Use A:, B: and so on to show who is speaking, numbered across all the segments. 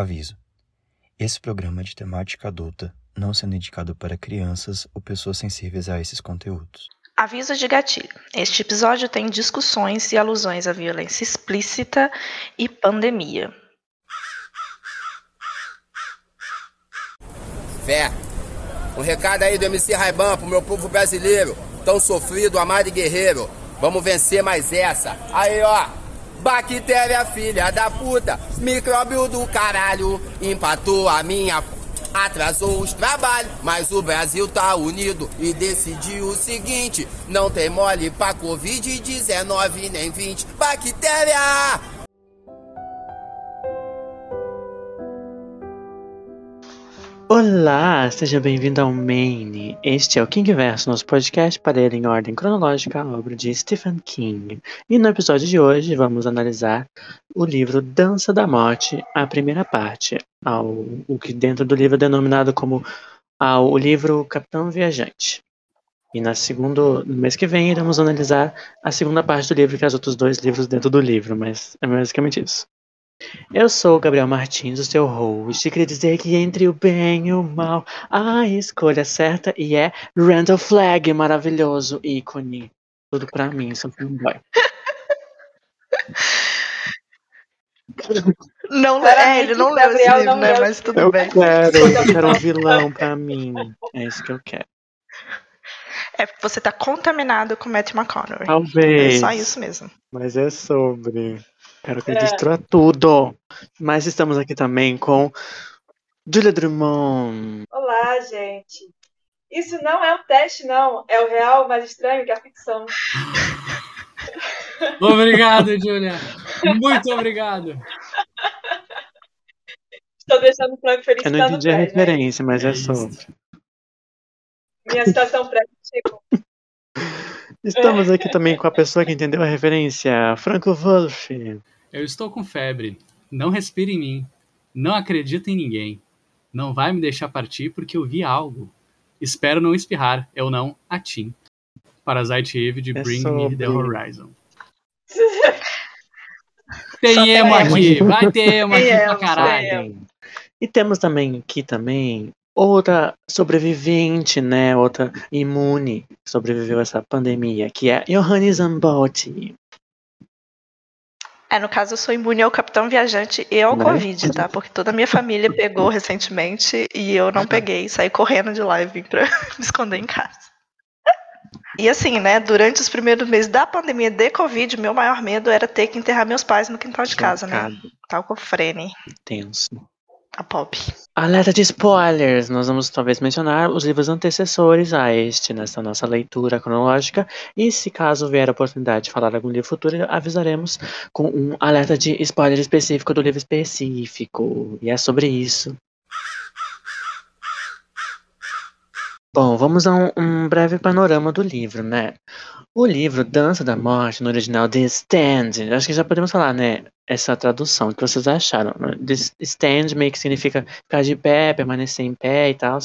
A: Aviso: esse programa é de temática adulta, não sendo indicado para crianças ou pessoas sensíveis a esses conteúdos.
B: Aviso de gatilho: este episódio tem discussões e alusões à violência explícita e pandemia.
C: Fé. Um recado aí do MC Raiban pro meu povo brasileiro, tão sofrido, amado e guerreiro. Vamos vencer mais essa. Aí, ó. Bactéria, filha da puta, micróbio do caralho, empatou a minha. Atrasou os trabalhos, mas o Brasil tá unido e decidiu o seguinte: não tem mole pra Covid-19 nem 20. Bactéria!
D: Olá, seja bem-vindo ao Maine. Este é o King Verso, nosso podcast para ler em ordem cronológica a obra de Stephen King. E no episódio de hoje vamos analisar o livro Dança da Morte, a primeira parte, ao, o que dentro do livro é denominado como ao, o livro Capitão Viajante. E na segundo, no mês que vem iremos analisar a segunda parte do livro, que é os outros dois livros dentro do livro, mas é basicamente isso. Eu sou o Gabriel Martins, o seu host, e queria dizer que entre o bem e o mal, a escolha certa e é Randall Flag, maravilhoso ícone. Tudo pra mim, sou fanboy.
B: Não, é, ele não leu esse livro,
E: não
B: né? Mas tudo
D: Eu
B: bem.
D: quero, eu quero um vilão pra mim. É isso que eu quero.
B: É porque você tá contaminado com Matthew McConaughey. É
D: Talvez.
B: só isso mesmo.
D: Mas é sobre. Quero que ele
E: É.
D: destrua tudo. Mas estamos aqui também com Julia Drummond.
E: Olá, gente. Isso não é um teste, não. É o real mais estranho que a ficção.
F: Obrigado, Julia. Muito obrigado.
E: Estou deixando o Franco feliz
D: Eu não
E: tá no
D: entendi a
E: né?
D: referência, mas é
F: É
D: sobre.
E: Minha citação prévia chegou.
D: Estamos aqui também com a pessoa que entendeu a referência, Franco Wolf.
F: Eu estou com febre. Não respire em mim. Não acredito em ninguém. Não vai me deixar partir porque eu vi algo. Espero não espirrar. Eu não, a Tim. Parasite Eve de
D: É
F: Bring
D: sobre.
F: Me The Horizon. Tem emo aqui. Vai ter emo aqui
B: Tem
F: pra caralho.
D: E temos também aqui também outra sobrevivente, né? Outra imune sobreviveu a essa pandemia, que é Johannes Zambotti.
B: É, no caso, eu sou imune ao Capitão Viajante e ao
D: Né?
B: Covid, tá? Porque toda a minha família pegou recentemente e eu não peguei. Saí correndo de lá e vim pra me esconder em casa. E assim, né, durante os primeiros meses da pandemia de Covid, meu maior medo era ter que enterrar meus pais no quintal de casa, né? Tal com
D: Tenso.
B: A Pop.
D: Alerta de spoilers! Nós vamos talvez mencionar os livros antecessores a este nessa nossa leitura cronológica. E se caso vier a oportunidade de falar algum livro futuro, avisaremos com um alerta de spoiler específico do livro específico. E é sobre isso. Bom, vamos a um, um breve panorama do livro, né? O livro Dança da Morte, no original The Stand, acho que já podemos falar, né? Essa tradução, que vocês acharam? né? The Stand meio que significa ficar de pé, permanecer em pé e tal,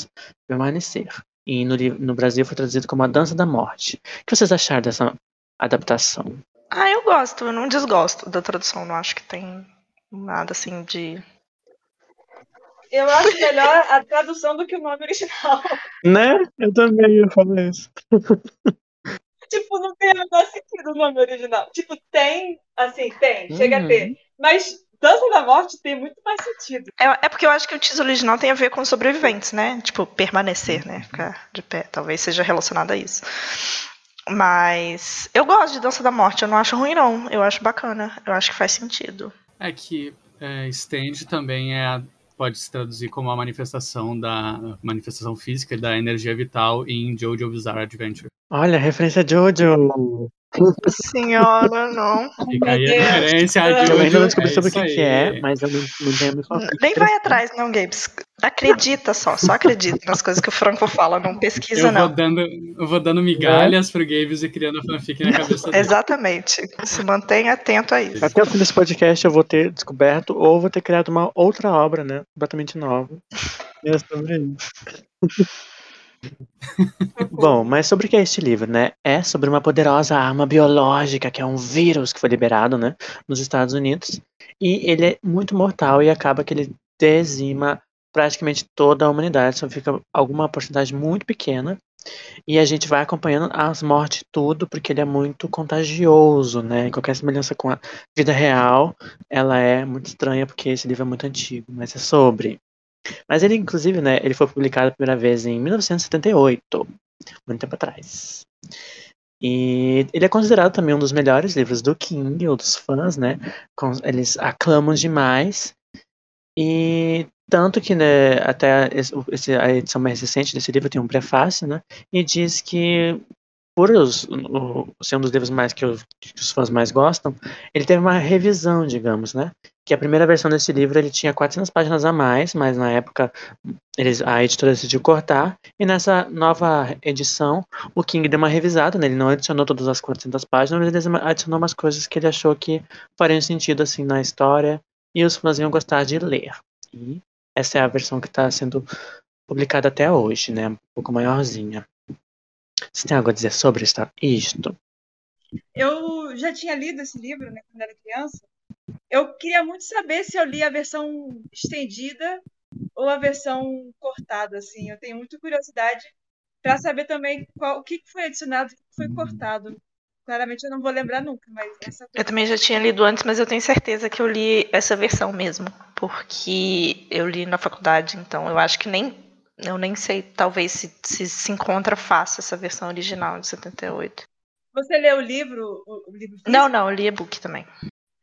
D: permanecer. E no, no Brasil foi traduzido como A Dança da Morte. O que vocês acharam dessa adaptação?
B: Ah, eu gosto, eu não desgosto da tradução, não acho que tem nada assim de.
E: Eu acho melhor a tradução do que o nome original.
D: Né? Eu também ia falar isso.
E: tipo, não tem o menor sentido o nome original. Tipo, tem, assim, tem, chega a ter. Mas Dança da Morte tem muito mais sentido.
B: É, é porque eu acho que o título original tem a ver com sobreviventes, né? Tipo, permanecer, né? Ficar de pé. Talvez seja relacionado a isso. Mas eu gosto de Dança da Morte, eu não acho ruim, não. Eu acho bacana. Eu acho que faz sentido.
F: É que é, stand também é a- pode se traduzir como a manifestação da manifestação física da energia vital em Jojo Bizarre Adventure.
D: Olha, referência a Jojo.
B: Senhora, não.
F: Fica aí a referência a
D: Eu ainda não descobri
F: é
D: sobre o que, que é, mas eu não, não tenho falado.
B: Nem vai atrás, não, Gabes. Acredita só, só acredita nas coisas que o Franco fala, não pesquisa,
F: Eu vou,
B: não.
F: dando, eu vou dando migalhas pro Gabes e criando a fanfic na cabeça dele.
B: Exatamente. Se mantenha atento a isso.
D: Até o fim desse podcast eu vou ter descoberto ou vou ter criado uma outra obra, né? Completamente nova. E é sobre isso. Bom, mas sobre o que é este livro, né? É sobre uma poderosa arma biológica, que é um vírus que foi liberado, né? Nos Estados Unidos. E ele é muito mortal e acaba que ele dizima praticamente toda a humanidade, só fica alguma porcentagem muito pequena. E a gente vai acompanhando as mortes tudo, porque ele é muito contagioso, né? Qualquer semelhança com a vida real, ela é muito estranha, porque esse livro é muito antigo, mas é sobre. Mas ele, inclusive, né, ele foi publicado a primeira vez em 1978, muito tempo atrás. E ele é considerado também um dos melhores livros do King, ou dos fãs, né? Eles aclamam demais. E tanto que né, até a edição mais recente desse livro tem um prefácio, né? E diz que por os, o, ser um dos livros mais que, que, os fãs mais gostam, ele teve uma revisão, digamos, né? Que a primeira versão desse livro ele tinha 400 páginas a mais, mas na época eles, a editora decidiu cortar. E nessa nova edição, o King deu uma revisada, né? Ele não adicionou todas as 400 páginas, mas ele adicionou umas coisas que ele achou que fariam sentido assim na história e os fãs iam gostar de ler. E essa é a versão que está sendo publicada até hoje, né? Um pouco maiorzinha. Você tem algo a dizer sobre isto?
E: Eu já tinha lido esse livro né, quando era criança. Eu queria muito saber se eu li a versão estendida ou a versão cortada. Assim. Eu tenho muita curiosidade para saber também qual, o que foi adicionado e o que foi cortado. Claramente eu não vou lembrar nunca, mas essa
B: Eu também já tinha lido antes, mas eu tenho certeza que eu li essa versão mesmo, porque eu li na faculdade, então eu acho que nem eu nem sei, talvez, se se, se encontra fácil essa versão original de 78.
E: Você leu o livro? O livro físico?
B: Não, não, eu li e-book também.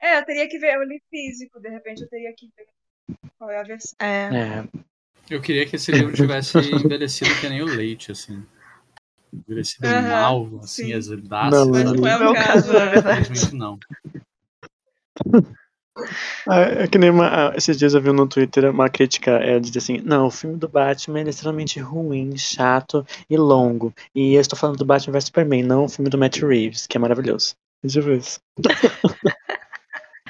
E: É, eu teria que ver, eu li físico, de repente eu teria que ver qual é a versão.
B: É.
D: É,
F: Eu queria que esse livro tivesse envelhecido que nem o leite, assim. Envelhecido
E: Aham,
F: mal, assim,
E: sim.
F: azedaço.
D: Não,
E: Mas não é o
B: meu
E: caso,
B: caso, na
E: né?
B: verdade.
F: Infelizmente não.
D: Ah, É que nem uma, ah, esses dias eu vi no Twitter uma crítica, é, diz assim, não, o filme do Batman é extremamente ruim, chato e longo. E eu estou falando do Batman vs Superman, não o filme do Matt Reeves, que é maravilhoso. Deixa eu ver isso.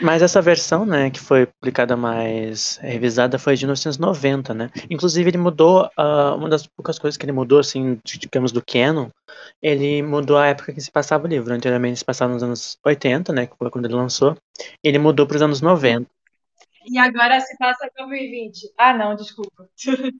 D: Mas essa versão, né, que foi publicada mais revisada foi de 1990, né? Inclusive ele mudou, ah, uma das poucas coisas que ele mudou, assim, de- digamos, do canon, ele mudou a época que se passava o livro. Anteriormente se passava nos anos 80, né, que foi quando ele lançou. Ele mudou para os anos 90.
E: E agora se passa 2020. Ah, não, desculpa.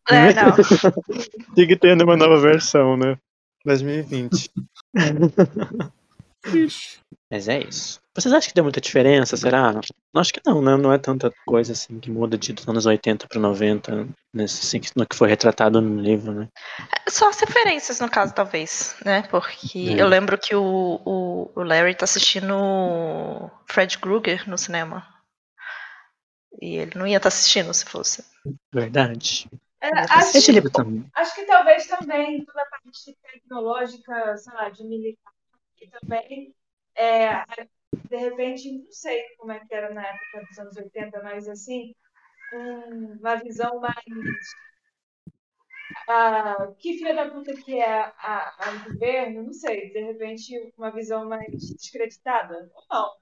B: É, não.
D: Tem que ter uma nova versão, né? 2020. Mas é isso. Vocês acham que deu muita diferença, será? Não, acho que não, né? Não é tanta coisa assim que muda de dos anos 80 para 90, nesse, assim, no que foi retratado no livro, né?
B: Só as referências, no caso, talvez, né? Porque
D: É.
B: eu lembro que o, o, o Larry tá assistindo Fred Krueger no cinema. E ele não ia estar assistindo se fosse.
D: Verdade.
E: É,
B: Esse
E: acho,
D: Esse livro também.
E: acho que talvez também toda a parte tecnológica, sei lá, de militar, e também, é, de repente, não sei como é que era na época dos anos 80, mas assim, uma visão mais. Ah, que filha da puta que é o governo, não sei, de repente uma visão mais descreditada. Não.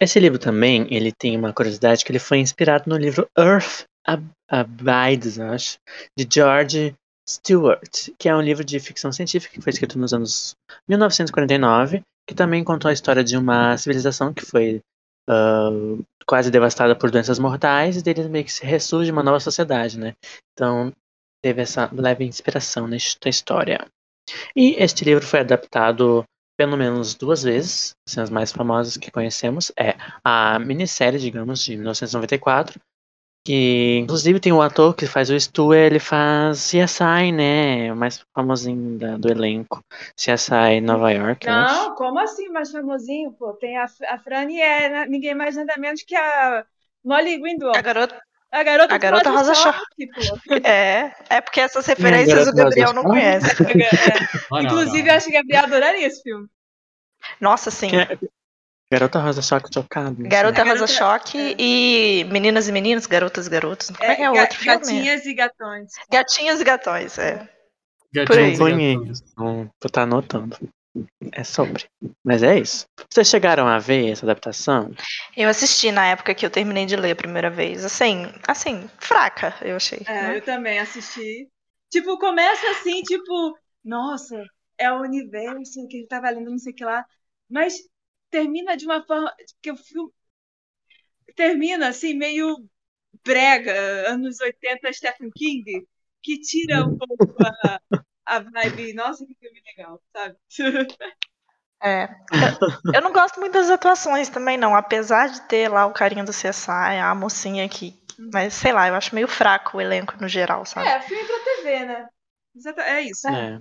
D: Esse livro também, ele tem uma curiosidade que ele foi inspirado no livro Earth Ab- Abides, acho, de George Stewart, que é um livro de ficção científica que foi escrito nos anos 1949, que também contou a história de uma civilização que foi ah, quase devastada por doenças mortais e deles meio que se ressurge uma nova sociedade, né? Então teve essa leve inspiração nesta história. E este livro foi adaptado pelo menos duas vezes, assim, as mais famosas que conhecemos é a minissérie, digamos, de 1994, que inclusive tem um ator que faz o Stu, ele faz CSI, né, o mais famosinho da- do elenco, CSI Nova York, acho.
E: Não, como assim, mais famosinho? Pô, tem a, a Franny é na- ninguém mais nada menos que a Molly Windwall.
B: A garota.
E: A garota,
B: A garota Rosa
E: Choque, pô.
B: É, é porque essas referências o Gabriel não
D: Rosa
B: conhece.
E: É.
F: Não,
E: Inclusive,
F: não.
E: eu acho que a Gabriel adoraria esse filme.
B: Nossa, sim.
D: É- Garota Rosa Choque Chocado.
B: Garota
E: A
B: Rosa
E: garota-
B: Choque
E: é.
B: e Meninas e Meninos, Garotas e Garotos. Como é que é o
E: ga-
B: outro filme?
E: Gatinhas e gatões.
B: Gatinhas e Gatões, é.
F: Gatinhos
B: Por aí.
F: e gatões.
D: então vou estar anotando. É sobre. Mas é isso. Vocês chegaram a ver essa adaptação?
B: Eu assisti na época que eu terminei de ler a primeira vez. Assim, assim, fraca, eu achei.
E: É,
B: né?
E: eu também assisti. Tipo, começa assim, tipo, nossa, é o universo que ele tava lendo, não sei o que lá. Mas termina de uma forma que o filme termina assim, meio brega, anos 80 Stephen King, que tira um pouco a, a vibe. Nossa, que filme legal, sabe?
B: É. Eu, eu não gosto muito das atuações também, não. Apesar de ter lá o carinha do CSI, a mocinha aqui. Mas sei lá, eu acho meio fraco o elenco no geral, sabe?
E: É, filme pra TV, né? Exata- É isso.
D: É.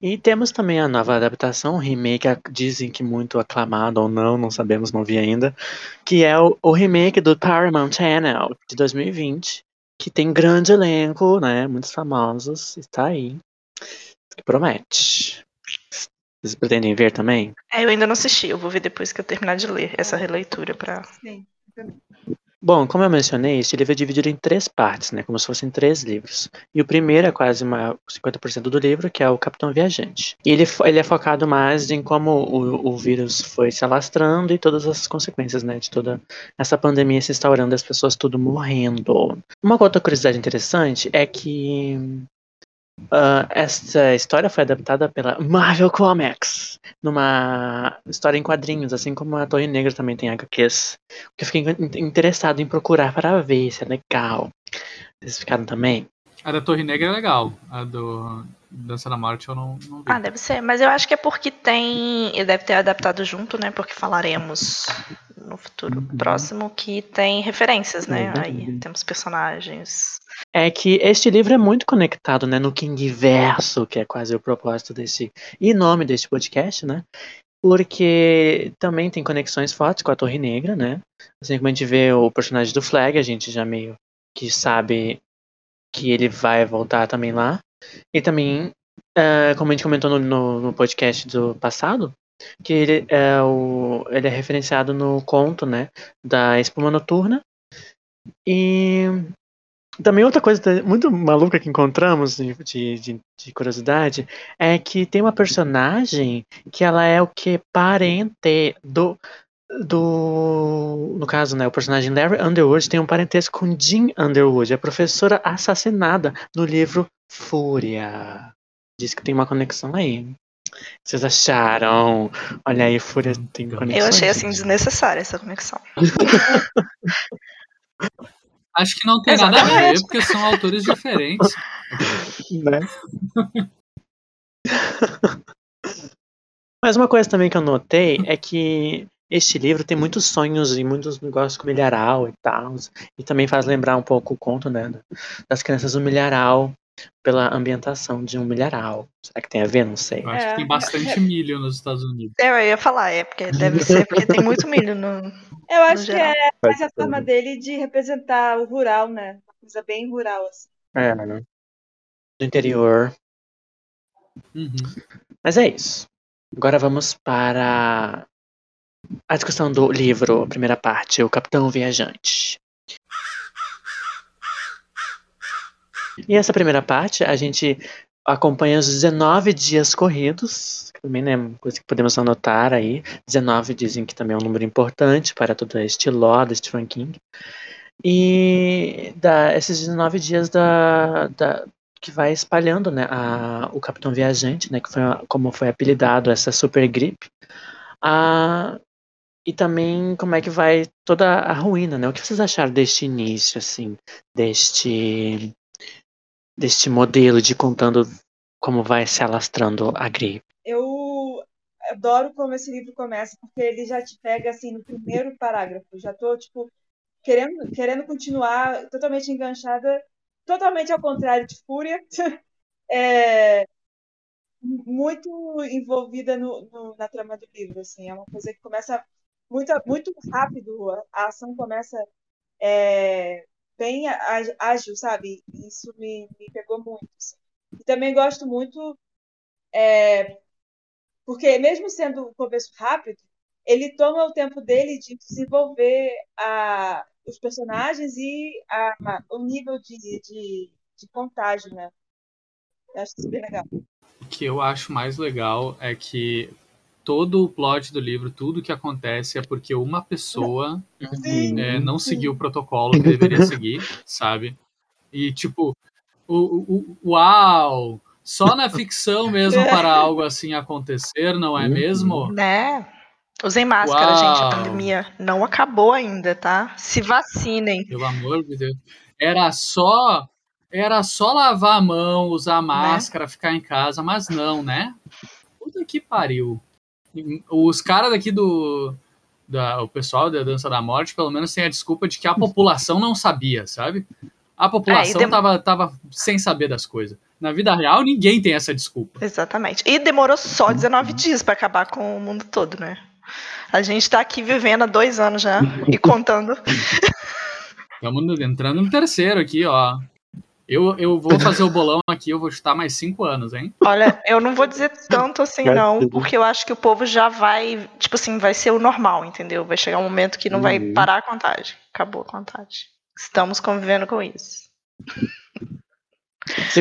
D: E temos também a nova adaptação, remake, a- dizem que muito aclamado ou não, não sabemos, não vi ainda, que é o, o remake do Paramount Channel de 2020, que tem grande elenco, né? Muitos famosos, está aí. Que promete. Vocês pretendem ver também?
B: É, eu ainda não assisti, eu vou ver depois que eu terminar de ler essa releitura pra.
E: Sim.
D: Bom, como eu mencionei, este livro é dividido em três partes, né? Como se fossem três livros. E o primeiro é quase uma, 50% do livro, que é o Capitão Viajante. E ele, ele é focado mais em como o, o vírus foi se alastrando e todas as consequências, né? De toda essa pandemia se instaurando as pessoas tudo morrendo. Uma outra curiosidade interessante é que ah, essa história foi adaptada pela Marvel Comics numa história em quadrinhos, assim como a Torre Negra também tem HQs. Que eu fiquei in- interessado em procurar para ver se é legal. Vocês ficaram também?
F: A da Torre Negra é legal. A do Dança da Morte eu não, não vi.
B: Ah, deve ser. Mas eu acho que é porque tem. Ele deve ter adaptado junto, né? Porque falaremos no futuro próximo que tem referências, né?
D: É
B: Aí
D: verdade.
B: temos personagens.
D: É que este livro é muito conectado, né, no King Verso, que é quase o propósito desse e nome deste podcast, né? Porque também tem conexões fortes com a Torre Negra, né? Assim como a gente vê o personagem do Flag, a gente já meio que sabe que ele vai voltar também lá. E também, eh, como a gente comentou no, no, no podcast do passado, que ele é, o, ele é referenciado no conto, né, da Espuma Noturna. E também outra coisa muito maluca que encontramos de, de, de- de curiosidade é que tem uma personagem que ela é o que parente do do no caso né o personagem Larry Underwood tem um parentesco com Jean Underwood a professora assassinada no livro Fúria. Diz que tem uma conexão aí vocês acharam olha aí Fúria tem conexão
B: Eu achei assim desnecessária essa conexão.
F: Acho que não tem nada a ver,
B: Exatamente.
F: porque são autores diferentes.
D: né? Mas uma coisa também que eu notei é que este livro tem muitos sonhos e muitos negócios com milharal e tal. E também faz lembrar um pouco o conto né, das crianças do milharal pela ambientação de um milharal. Será que tem a ver? Não sei.
F: Eu acho
E: É.
F: que tem bastante milho nos Estados Unidos.
B: É, eu ia falar, é, porque deve ser, porque tem muito milho no.
E: Eu acho que
B: geral.
E: é mais a forma dele de representar o rural, né? Uma coisa bem rural, assim.
D: É, né? Do interior.
F: Uhum.
D: Mas é isso. Agora vamos para a discussão do livro, a primeira parte, O Capitão Viajante. E essa primeira parte, a gente acompanha os 19 dias corridos, que também é uma coisa que podemos anotar aí. 19 dizem que também é um número importante para todo este lore do Stephen King. E da, esses 19 dias da, da, que vai espalhando, né, a, o Capitão Viajante, né, que foi como foi apelidado essa super gripe, a, e também como é que vai toda a ruína, né? O que vocês acharam deste início, assim, deste deste modelo de contando como vai se alastrando a gripe?
E: Eu adoro como esse livro começa, porque ele já te pega assim no primeiro parágrafo. Já tô, tipo, querendo, querendo continuar totalmente enganchada, totalmente ao contrário de Fúria. É, muito envolvida no, no- na trama do livro, assim. É uma coisa que começa muito, muito rápido, a, ação começa é, bem ágil, sabe? Isso me, me pegou muito. assim. E também gosto muito é, porque mesmo sendo um começo rápido, ele toma o tempo dele de desenvolver a, os personagens e a, a- o nível de, de, de contágio, né? Eu acho bem legal.
F: O que eu acho mais legal é que todo o plot do livro, tudo que acontece é porque uma pessoa
E: Sim.
F: é, não seguiu o protocolo que deveria seguir, sabe? E tipo, o, o, o- uau! Só na ficção mesmo para algo assim acontecer, não é mesmo?
B: Né? Usem máscara,
F: Uau.
B: gente. A pandemia não acabou ainda, tá? Se vacinem.
F: Pelo amor de Deus. Era só. Era só lavar a mão, usar máscara, ficar em casa, mas não, né? Puta que pariu. Os caras daqui do. Da, o pessoal da Dança da Morte, pelo menos, tem a desculpa de que a população não sabia, sabe? A população
B: dem-
F: tava, tava sem saber das coisas. Na vida real, ninguém tem essa desculpa.
B: Exatamente. E demorou só 19 dias pra acabar com o mundo todo, né? A gente tá aqui vivendo há dois anos já e contando.
F: Estamos entrando no terceiro aqui, ó. Eu, eu vou fazer o bolão aqui, eu vou chutar mais cinco anos, hein?
B: Olha, eu não vou dizer tanto assim, não, porque eu acho que o povo já vai, tipo assim, vai ser o normal, entendeu? Vai chegar um momento que não vai
D: Uhum.
B: parar a contagem. Acabou a contagem. Estamos convivendo com isso.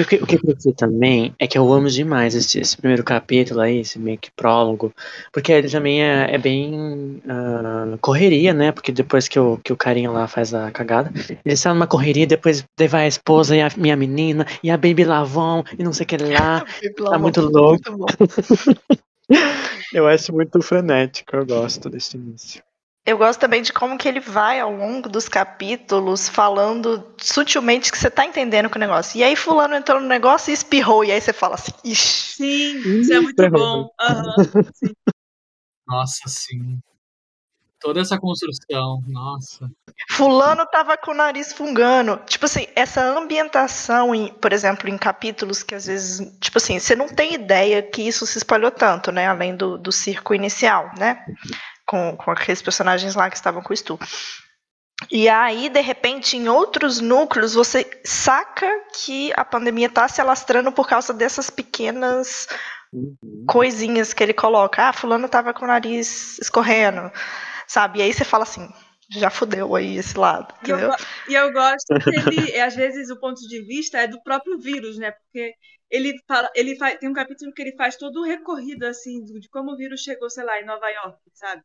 D: O que, o que eu dizer também é que eu amo demais esse, esse primeiro capítulo aí, esse meio que prólogo, porque ele também é, é bem ah, correria, né? Porque depois que o, que o carinha lá faz a cagada, ele está numa correria, depois vai a esposa e a minha menina e a Baby Lavon e não sei o que lá. Tá muito louco.
B: Muito.
D: Eu acho muito frenético, eu gosto desse início.
B: Eu gosto também de como que ele vai ao longo dos capítulos falando sutilmente que você tá entendendo com o negócio. E aí fulano entrou no negócio e espirrou, e aí você fala assim, ixi.
E: Sim, isso é muito bom. Aham.
F: Nossa, sim. Toda essa construção, nossa.
B: Fulano tava com o nariz fungando. Tipo assim, essa ambientação, em, por exemplo, em capítulos que às vezes, tipo assim, você não tem ideia que isso se espalhou tanto, né? Além do, do circo inicial, né? Com, com aqueles personagens lá que estavam com o Stu. E aí, de repente, em outros núcleos, você saca que a pandemia tá se alastrando por causa dessas pequenas
D: Uhum.
B: coisinhas que ele coloca. Ah, fulano tava com o nariz escorrendo, sabe? E aí você fala assim, já fudeu aí esse lado,
E: E eu,
B: entendeu?
E: e eu gosto que ele, é, às vezes, o ponto de vista é do próprio vírus, né? Porque ele fala, ele faz, tem um capítulo que ele faz todo o recorrido, assim, de como o vírus chegou, sei lá, em Nova York, sabe?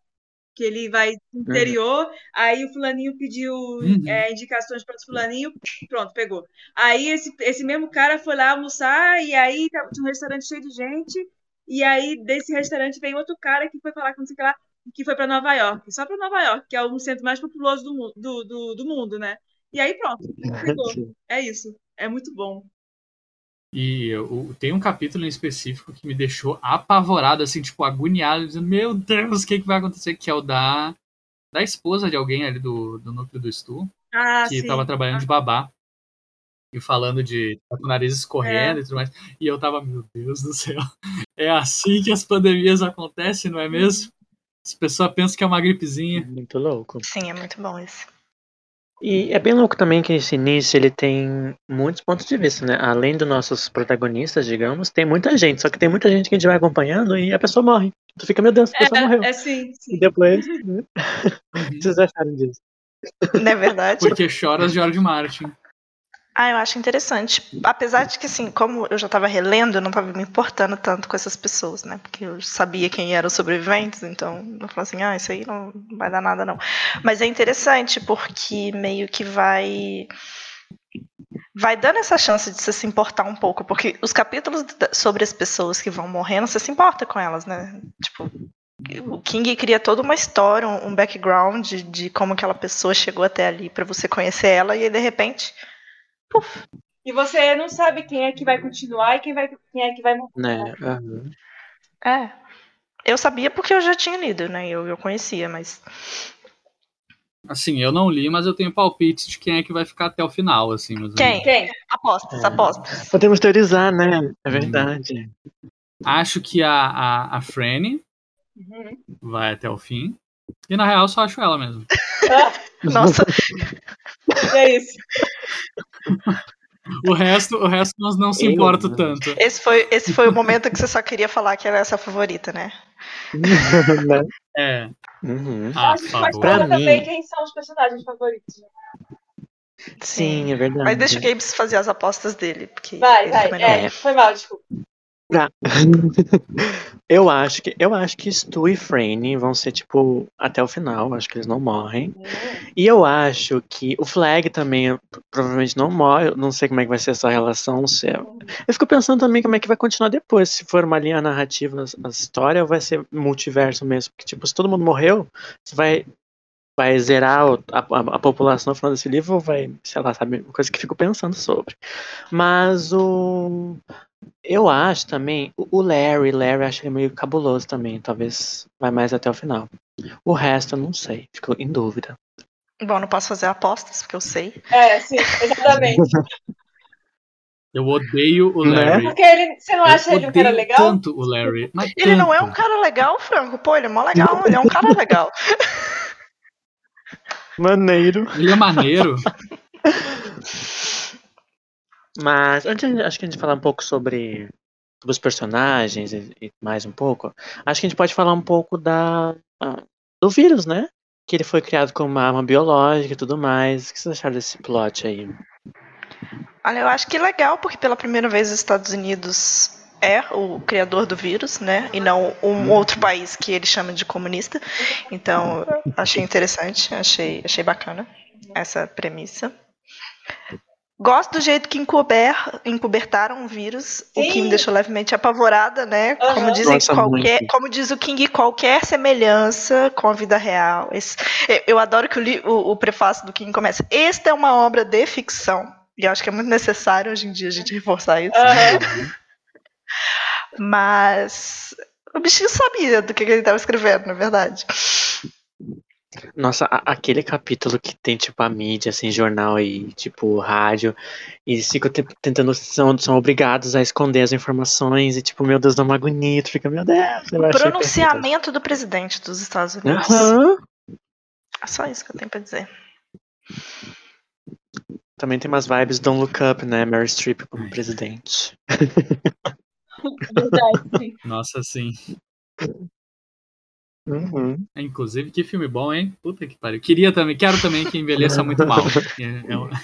E: Que ele vai no interior, aí o fulaninho pediu
F: Uhum.
E: é, indicações para o fulaninho, pronto, pegou. Aí esse, esse mesmo cara foi lá almoçar, e aí tava- tinha um restaurante cheio de gente, e aí desse restaurante vem outro cara que foi falar com não sei o que lá, que foi para Nova York, só para Nova York, que é o centro mais populoso do, do, do, do mundo, né? E aí pronto, pegou. É isso. É muito bom.
F: E eu- tem um capítulo em específico que me deixou apavorado, assim, tipo, agoniado, dizendo, meu Deus, o que, que vai acontecer? Que é o da, da esposa de alguém ali do, do núcleo do Stu,
E: Ah,
F: que
E: sim.
F: tava trabalhando de babá. E falando de tá com o nariz escorrendo
E: É.
F: e tudo mais. E eu tava, meu Deus do céu. É assim que as pandemias acontecem, não é mesmo? As pessoas pensam que é uma gripezinha.
D: Muito louco.
B: Sim, é muito bom esse.
D: E é bem louco também que esse início ele tem muitos pontos de vista, né? Além dos nossos protagonistas, digamos, tem muita gente. Só que tem muita gente que a gente vai acompanhando e a pessoa morre. Tu fica, meu Deus, a pessoa morreu.
E: É, é sim,
D: E
E: sim.
D: depois. né? O que vocês acharam disso?
B: Não é verdade?
F: Porque choras de George Martin.
B: Ah, eu acho interessante. Apesar de que, assim, como eu já tava relendo, eu não tava me importando tanto com essas pessoas, né? Porque eu sabia quem eram os sobreviventes, então eu falei assim, ah, isso aí não vai dar nada, não. Mas é interessante porque meio que vai. Vai dando essa chance de você se importar um pouco, porque os capítulos sobre as pessoas que vão morrendo, você se importa com elas, né? Tipo, o King cria toda uma história, um background de, de como aquela pessoa chegou até ali pra você conhecer ela, e aí de repente. Puf,
E: E você não sabe quem é que vai continuar e quem, vai, quem é que vai morrer.
D: Né? aham.
B: É. Eu sabia porque eu já tinha lido, né? Eu, eu conhecia, mas.
F: Assim, eu não li, mas eu tenho palpite de quem é que vai ficar até o final, assim.
B: Quem?
F: menos.
E: Quem?
B: Apostas,
D: É.
B: apostas.
D: Podemos teorizar, né? É verdade.
F: Acho que a, a, a Franny
E: Uhum.
F: vai até o fim. E na real, só acho ela mesmo.
B: Nossa,
E: É isso.
F: O resto, o resto nós não se
D: né?
F: tanto.
B: esse foi, esse foi o momento que você só queria falar que ela é essa favorita, né?
D: Né?
F: É.
D: Uhum.
F: Ah.
D: Pra
E: conta também
D: mim-
E: quem são os personagens favoritos. né?
D: Sim, é verdade.
B: Mas deixa o Gabes fazer as apostas dele. Porque
E: Vai, vai.
B: não-
E: É, foi mal, desculpa.
D: Pra... eu acho que eu acho que Stu e Frane vão ser tipo até o final, acho que eles não morrem. E eu acho que o Flag também provavelmente não morre, eu não sei como é que vai ser essa relação, se é... Eu fico pensando também como é que vai continuar depois, se for uma linha narrativa a história ou vai ser multiverso mesmo, porque tipo, se todo mundo morreu, você vai vai zerar a, a, a, população no final desse livro ou vai, sei lá, sabe, uma coisa que fico pensando sobre. Mas o eu acho também, o Larry, Larry acho ele meio cabuloso também, talvez vai mais até o final. O resto eu não sei, fico em dúvida.
B: Bom, não posso fazer apostas, porque eu sei.
E: É, sim, exatamente.
F: Eu odeio o né? Larry.
E: Porque ele, você não acha
F: eu
E: ele um cara legal?
F: tanto o Larry.
B: ele
F: tanto.
B: não é um cara legal, Franco. Pô, ele é mó legal, ele é um cara legal.
D: Maneiro.
F: Ele é maneiro.
D: Mas antes acho que a gente falar um pouco sobre, sobre os personagens e, e, mais um pouco, acho que a gente pode falar um pouco da do vírus, né? Que ele foi criado como uma arma biológica e tudo mais. O que vocês acharam desse plot aí?
B: Olha, eu acho que legal, porque pela primeira vez os Estados Unidos é o criador do vírus, né? E não um outro país que ele chama de comunista. Então, achei interessante, achei, achei bacana essa premissa. Gosto do jeito que encober, encobertaram o vírus, Sim. o que me deixou levemente apavorada, né? Uhum. Como dizem Nossa, qualquer, muito. como diz o King, qualquer semelhança com a vida real. Esse, eu adoro que o, o, o, prefácio do King começa. Esta é uma obra de ficção. E eu acho que é muito necessário hoje em dia a gente reforçar isso. Uhum. Mas o bichinho sabia do que ele estava escrevendo, na verdade.
D: Nossa, aquele capítulo que tem, tipo, a mídia, assim, jornal e, tipo, rádio, e eles ficam te- tentando, são, são obrigados a esconder as informações, e, tipo, meu Deus, dá uma agonia, tu fica, meu Deus, eu
B: O pronunciamento do presidente dos Estados Unidos.
D: Aham.
B: É só isso que eu tenho pra dizer.
D: Também tem umas vibes Don't Look Up, né? Mary Streep como presidente.
E: Verdade, sim.
F: Nossa, sim.
D: Uhum.
F: É, Inclusive, que filme bom, hein? Puta que pariu. Queria também, quero também que envelheça muito mal. É, é um-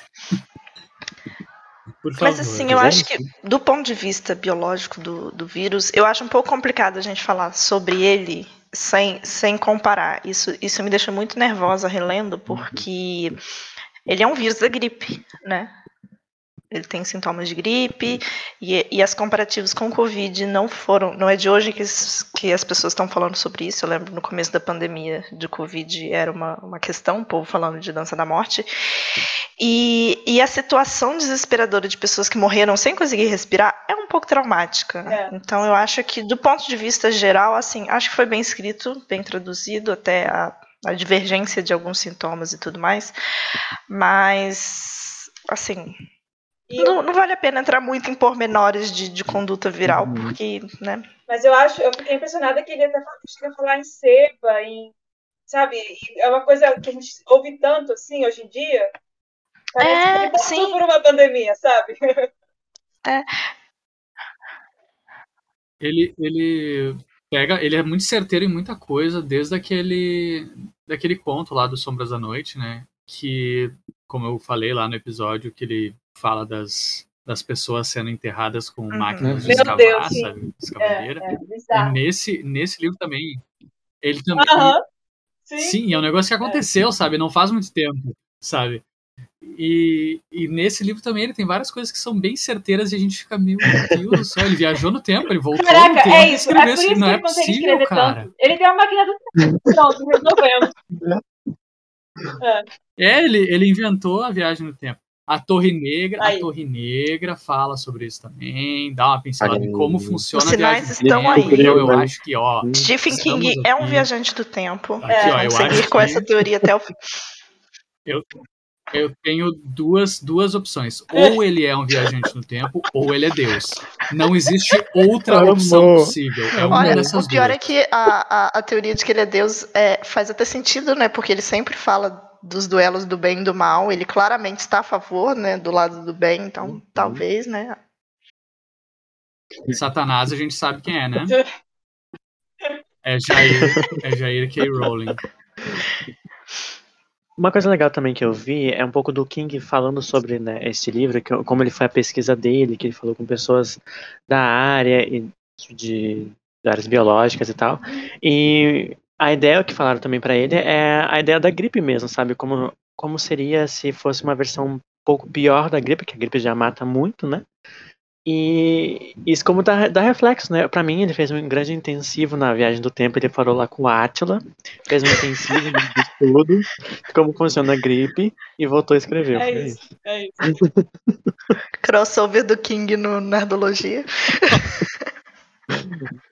F: Por favor.
B: Mas assim, eu acho que do ponto de vista biológico do, do vírus, eu acho um pouco complicado a gente falar sobre ele sem, sem comparar. Isso, isso me deixa muito nervosa relendo, porque ele é um vírus da gripe, né? Ele tem sintomas de gripe e, e as comparativos com o Covid não foram. Não é de hoje que, as- que as pessoas estão falando sobre isso. Eu lembro no começo da pandemia de Covid era uma, uma questão, o povo falando de dança da morte. E, e a situação desesperadora de pessoas que morreram sem conseguir respirar é um pouco traumática.
E: É.
B: Então eu acho que, do ponto de vista geral, assim, acho que foi bem escrito, bem traduzido, até a, a divergência de alguns sintomas e tudo mais. Mas, assim,
E: E-
B: não, não vale a pena entrar muito em pormenores de, de conduta viral,
D: Uhum.
B: porque, né?
E: Mas eu acho, eu fiquei impressionada que ele até chega a falar em seba, em. Sabe? É uma coisa que a gente ouve tanto assim hoje em dia. Parece
B: É,
E: que ele passou
B: sim.
E: por uma pandemia, sabe?
F: Ele, ele pega, ele é muito certeiro em muita coisa, desde aquele, daquele conto lá do Sombras da Noite, né? Que, como eu falei lá no episódio, que ele fala das, das pessoas sendo enterradas com
B: Uhum.
F: máquinas de escavar,
E: Deus,
F: sabe? Escavadeira.
E: É, é
F: E nesse, nesse livro também, ele também.
E: Aham. Sim.
F: Sim, é um negócio que aconteceu, sabe? Não faz muito tempo, sabe? E, e nesse livro também ele tem várias coisas que são bem certeiras e a gente fica, meu Deus do céu, ele viajou no tempo, ele voltou no
E: Caraca,
F: tempo
E: é isso. É por isso que
F: Não é
E: consegue
F: possível,
E: escrever
F: cara.
E: tanto. Ele tem uma máquina do tempo. Pronto, resolvemos.
F: É, ele, ele inventou a viagem no tempo. A Torre Negra,
E: Aí.
F: a Torre Negra fala sobre isso também, dá uma pincelada em
D: Aí.
F: como funciona
B: Os
F: a viagem
B: sinais estão
F: tempo.
B: aí.
F: Então eu acho que, ó,
B: Stephen King é um
F: aqui.
B: viajante do tempo.
F: aqui, ó,
B: Vamos
F: eu
B: seguir
F: acho
B: com
F: que
B: essa teoria até o fim.
F: eu, eu tenho duas, duas opções. Ou ele é um viajante no tempo, ou ele é Deus. Não existe outra
D: Amor.
F: opção possível. É uma
B: Olha,
F: dessas
B: o pior
F: duas.
B: é que a, a, a teoria de que ele é Deus é, faz até sentido, né? Porque ele sempre fala dos duelos do bem e do mal. Ele claramente está a favor, né? Do lado do bem. Então,
F: Uhum.
B: talvez, né?
F: Satanás a gente sabe quem é, né? É Jair, é Jair K. Rowling.
D: Uma coisa legal também que eu vi é um pouco do King falando sobre né, este livro, que, como ele foi a pesquisa dele, que ele falou com pessoas da área e de, de áreas biológicas e tal. E a ideia que falaram também para ele é a ideia da gripe mesmo, sabe? Como, como seria se fosse uma versão um pouco pior da gripe, que a gripe já mata muito, né? E isso como dá, dá reflexo, né? Pra mim, ele fez um grande intensivo na viagem do tempo. Ele falou lá com o Átila, fez um intensivo de tudo, como funciona a gripe, e voltou a escrever.
E: É
D: Foi
E: isso, é isso.
B: Crossover do King no Nerdologia.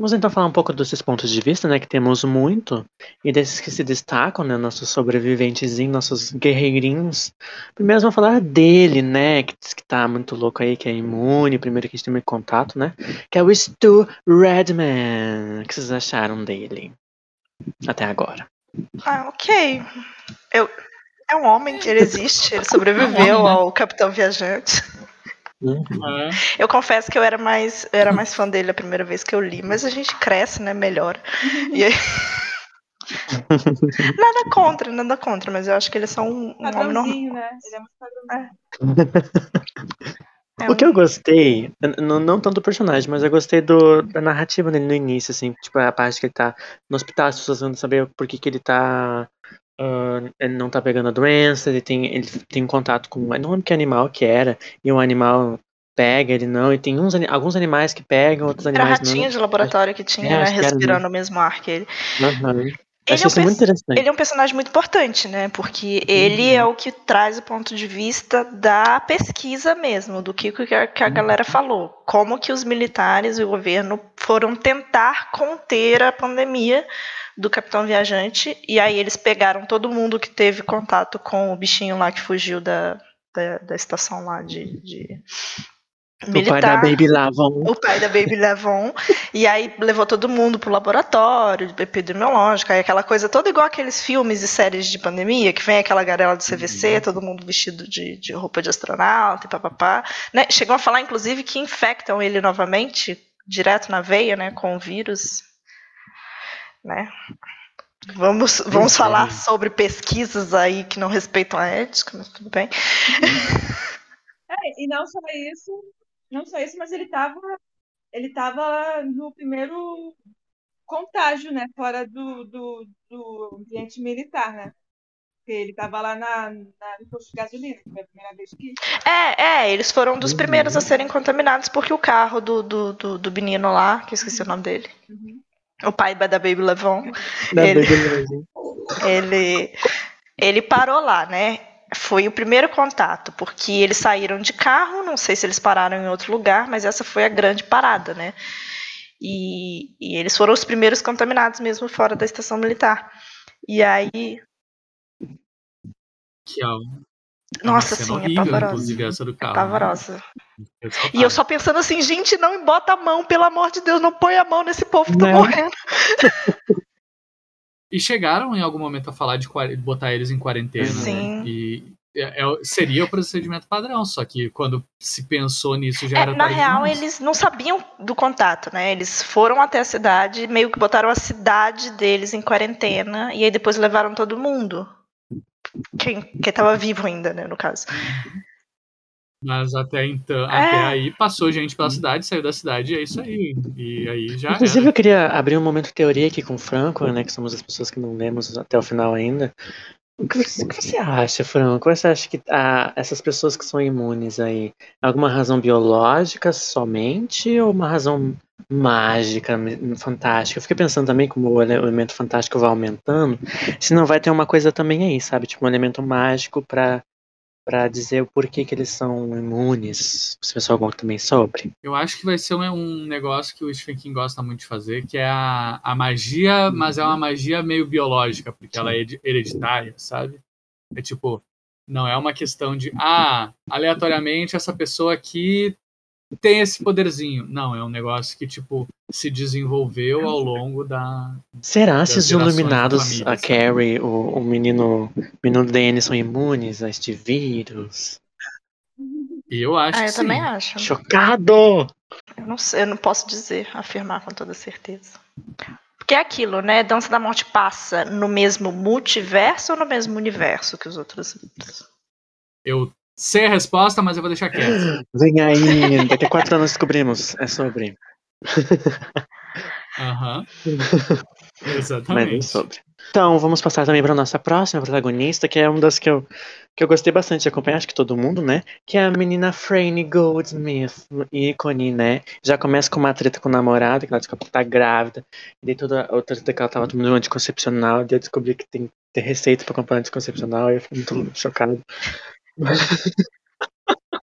D: Vamos então falar um pouco desses pontos de vista, né? Que temos muito, e desses que se destacam, né? Nossos sobreviventes, nossos guerreirinhos. Primeiro vamos falar dele, né? Que diz que tá muito louco aí, que é imune, primeiro que a gente tem contato, né? Que é o Stu Redman. O que vocês acharam dele? Até agora.
B: Ah, ok. Eu, é um homem, ele existe, ele sobreviveu
F: É né?
B: ao Capitão Viajante.
F: É.
B: Eu confesso que eu era mais, eu era mais fã dele a primeira vez que eu li, mas a gente cresce, né? Melhora. E aí... nada contra, nada contra, mas eu acho que ele é só um, um homem normal.
E: Né? Ele é muito.
B: É
D: O que
B: um-
D: eu gostei, n- n- não tanto do personagem, mas eu gostei do, da narrativa dele no início, assim, tipo, a parte que ele tá no hospital, as pessoas vão saber por que, que ele tá. Ah, ele não tá pegando a doença, ele tem, ele tem contato com. Eu não lembro que animal que era, e um animal pega, ele não, e tem uns, alguns animais que pegam, outros
B: Era
D: animais
B: ratinho de laboratório que tinha,
D: É,
B: né?
D: era
B: Respirando o mesmo ar que ele.
D: não. Aham.
B: Ele é um. Ele é um personagem muito importante, né? Porque ele é o que traz o ponto de vista da pesquisa mesmo, do que, que, a, que a galera falou. Como que os militares e o governo foram tentar conter a pandemia do Capitão Viajante. E aí eles pegaram todo mundo que teve contato com o bichinho lá que fugiu da, da, da estação lá de, de
D: O pai da Baby Lavon.
B: o pai da Baby Levon, e aí levou todo mundo pro laboratório epidemiológico, aí aquela coisa toda igual aqueles filmes e séries de pandemia, que vem aquela garela do CVC, todo mundo vestido de, de roupa de astronauta e papapá. Né? Chegam a falar, inclusive, que infectam ele novamente, direto na veia, né, com o vírus. Né? Vamos, vamos falar sobre pesquisas aí que não respeitam a ética, mas tudo bem.
E: É, e não só isso, não só isso, mas ele estava ele tava no primeiro contágio, né? Fora do, do, do ambiente militar, né? Porque ele estava lá na, na, no posto de gasolina, que foi a primeira vez que.
B: É, é, eles foram dos
D: Uhum.
B: primeiros a serem contaminados porque o carro do, do, do, do menino lá, que eu esqueci o nome dele,
E: Uhum.
B: O pai da Baby Levon,
D: Da
B: ele-
D: Baby
B: ele, ele parou lá, né? Foi o primeiro contato, porque eles saíram de carro, não sei se eles pararam em outro lugar, mas essa foi a grande parada, né? E, e eles foram os primeiros contaminados mesmo fora da estação militar. E aí,
F: é
B: nossa,
F: uma cena
B: sim, é pavorosa.
F: inclusive essa do
B: É
F: carro.
B: pavorosa.
F: Eu só
B: E eu só pensando assim, gente, não bota a mão, pelo amor de Deus, não põe a mão nesse povo que tá morrendo.
F: E chegaram em algum momento a falar de botar eles em quarentena.
B: Sim.
F: Né? E é- é- seria o procedimento padrão, só que quando se pensou nisso já
B: É,
F: era
B: na real,
F: demais.
B: eles não sabiam do contato, né? Eles foram até a cidade, meio que botaram a cidade deles em quarentena, e aí depois levaram todo mundo. Quem, quem tava vivo ainda, né, no caso.
F: Mas até então,
B: É.
F: até aí passou gente pela cidade, saiu da cidade e é isso aí. E aí já
D: Inclusive,
F: era.
D: eu queria abrir um momento de teoria aqui com o Franco, né? Que somos as pessoas que não lemos até o final ainda. O que você, o que você acha, Franco? Você acha que ah, essas pessoas que são imunes aí, alguma razão biológica somente ou uma razão mágica, fantástica? Eu fiquei pensando também como o ele- o elemento fantástico vai aumentando, se não vai ter uma coisa também aí, sabe? Tipo um elemento mágico pra, pra dizer o porquê que eles são imunes. Você pensou algo também sobre?
F: Eu acho que vai ser um, um negócio que o Stephen King gosta muito de fazer, que é a, a magia, mas é uma magia meio biológica, porque ela é heredi- hereditária, sabe? É tipo, não é uma questão de, ah, aleatoriamente essa pessoa aqui tem esse poderzinho. Não, é um negócio que, tipo, se desenvolveu ao longo da.
D: Será se os iluminados,
F: família,
D: a
F: sabe?
D: Carrie, o, o menino, menino Danny são imunes a este vírus?
F: E eu acho
B: Ah,
F: que
B: eu
F: sim.
B: também acho.
D: Chocado!
B: Eu não, sei, eu não posso dizer, afirmar com toda certeza. Porque é aquilo, né? Dança da Morte passa no mesmo multiverso ou no mesmo universo que os outros livros?
F: Eu Sei a resposta, mas eu vou deixar quieto.
D: Vem aí, daqui a quatro anos descobrimos. É sobre.
F: Aham.
D: Mas é
F: Exatamente.
D: sobre. Então, vamos passar também para nossa próxima protagonista, que é uma das que eu, que eu gostei bastante de acompanhar, acho que todo mundo, né? Que é a menina Franny Goldsmith, ícone, né? Já começa com uma treta com o namorado, que ela descobre que tá grávida. E daí toda a outra treta que ela tava tomando um anticoncepcional, e eu descobri que tem que ter receita pra comprar anticoncepcional, e eu fiquei muito chocado.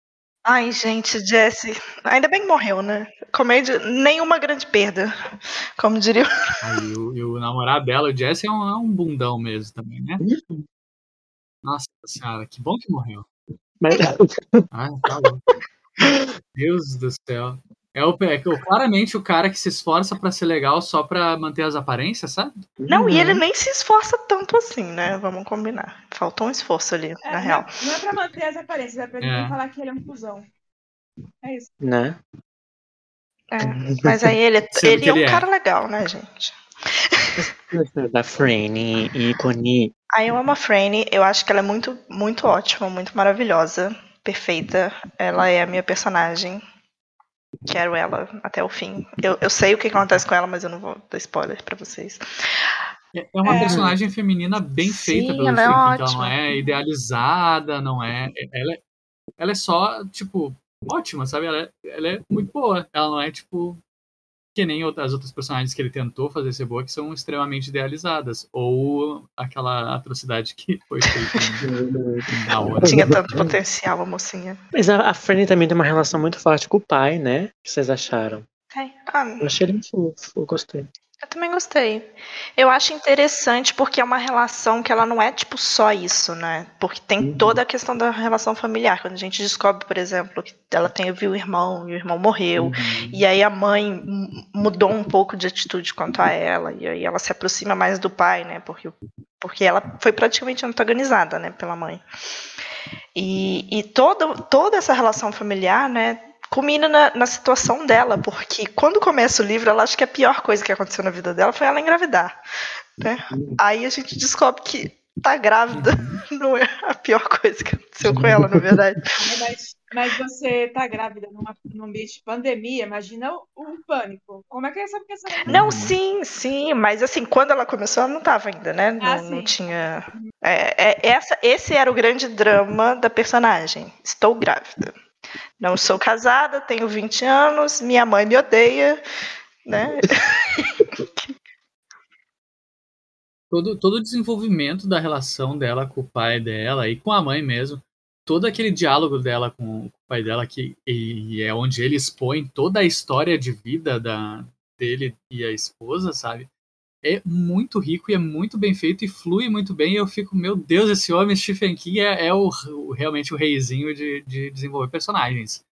B: Ai, gente, Jessie. Ainda bem que morreu, né? Comédia, nenhuma grande perda. Como diria.
F: Aí, o, e o namorado dela, o Jesse, é um, é um bundão mesmo também, né? Nossa senhora, que bom que morreu.
D: Mas,
F: Ai, tá. Deus do céu. É, o, é o- claramente o cara que se esforça pra ser legal só pra manter as aparências, sabe?
B: Não, e
D: Uhum.
B: ele nem se esforça tanto assim, né? Vamos combinar. Faltou um esforço ali,
E: É,
B: na
E: não,
B: real.
E: não é pra manter as aparências, é pra
F: É.
E: falar que ele é um cuzão. É isso.
D: né?
B: É, mas aí ele,
F: Sendo
B: ele é um
F: ele é.
B: cara legal, né, gente?
D: Da Franny, ícone.
B: Aí eu amo a Franny, eu acho que ela é muito, muito ótima, muito maravilhosa, perfeita. Ela é a minha personagem. Quero ela até o fim. Eu, eu sei o que acontece com ela, mas eu não vou dar spoiler pra vocês.
F: É é uma
E: É.
F: personagem feminina bem
B: Sim,
F: feita pelo
B: ela é
F: Stephen King, Ela não é idealizada, não é. Ela é, ela é só, tipo, ótima, sabe? Ela é, ela é muito boa. Ela não é, tipo, que nem as outras personagens que ele tentou fazer ser boa, que são extremamente idealizadas. Ou aquela atrocidade que foi feita na hora.
B: Tinha tanto potencial, a mocinha.
D: Mas a, a Franny também tem uma relação muito forte com o pai, né? O que vocês acharam?
B: Tem. Ah,
D: Eu achei ele muito fofo, eu gostei.
B: Eu também gostei. Eu acho interessante porque é uma relação que ela não é tipo só isso, né? Porque tem
D: Uhum.
B: toda a questão da relação familiar. Quando a gente descobre, por exemplo, que ela teve o irmão e o irmão morreu.
D: Uhum.
B: E aí a mãe mudou um pouco de atitude quanto a ela. E aí ela se aproxima mais do pai, né? Porque, porque ela foi praticamente antagonizada, né? Pela mãe. E, e todo, toda essa relação familiar, né? Culmina na, na situação dela, porque quando começa o livro, ela acha que a pior coisa que aconteceu na vida dela foi ela engravidar. Né? Aí a gente descobre que tá grávida não é a pior coisa que aconteceu com ela, na verdade.
E: Mas, mas você tá grávida numa, num ambiente de pandemia, imagina o, o pânico. Como é que é essa questão?
B: Não, sim, sim, mas assim, quando ela começou, ela não estava ainda, né? Não,
E: Ah,
B: não
E: sim.
B: tinha. É, é, essa, esse era o grande drama da personagem. Estou grávida. Não sou casada, tenho 20 anos, minha mãe me odeia, né?
F: todo, todo o desenvolvimento da relação dela com o pai dela e com a mãe mesmo, todo aquele diálogo dela com o pai dela, que e é onde ele expõe toda a história de vida da, dele e a esposa, sabe? É muito rico e é muito bem feito e flui muito bem. E eu fico, meu Deus, esse homem, Stephen King, é, é o, o- realmente o reizinho de, de desenvolver personagens.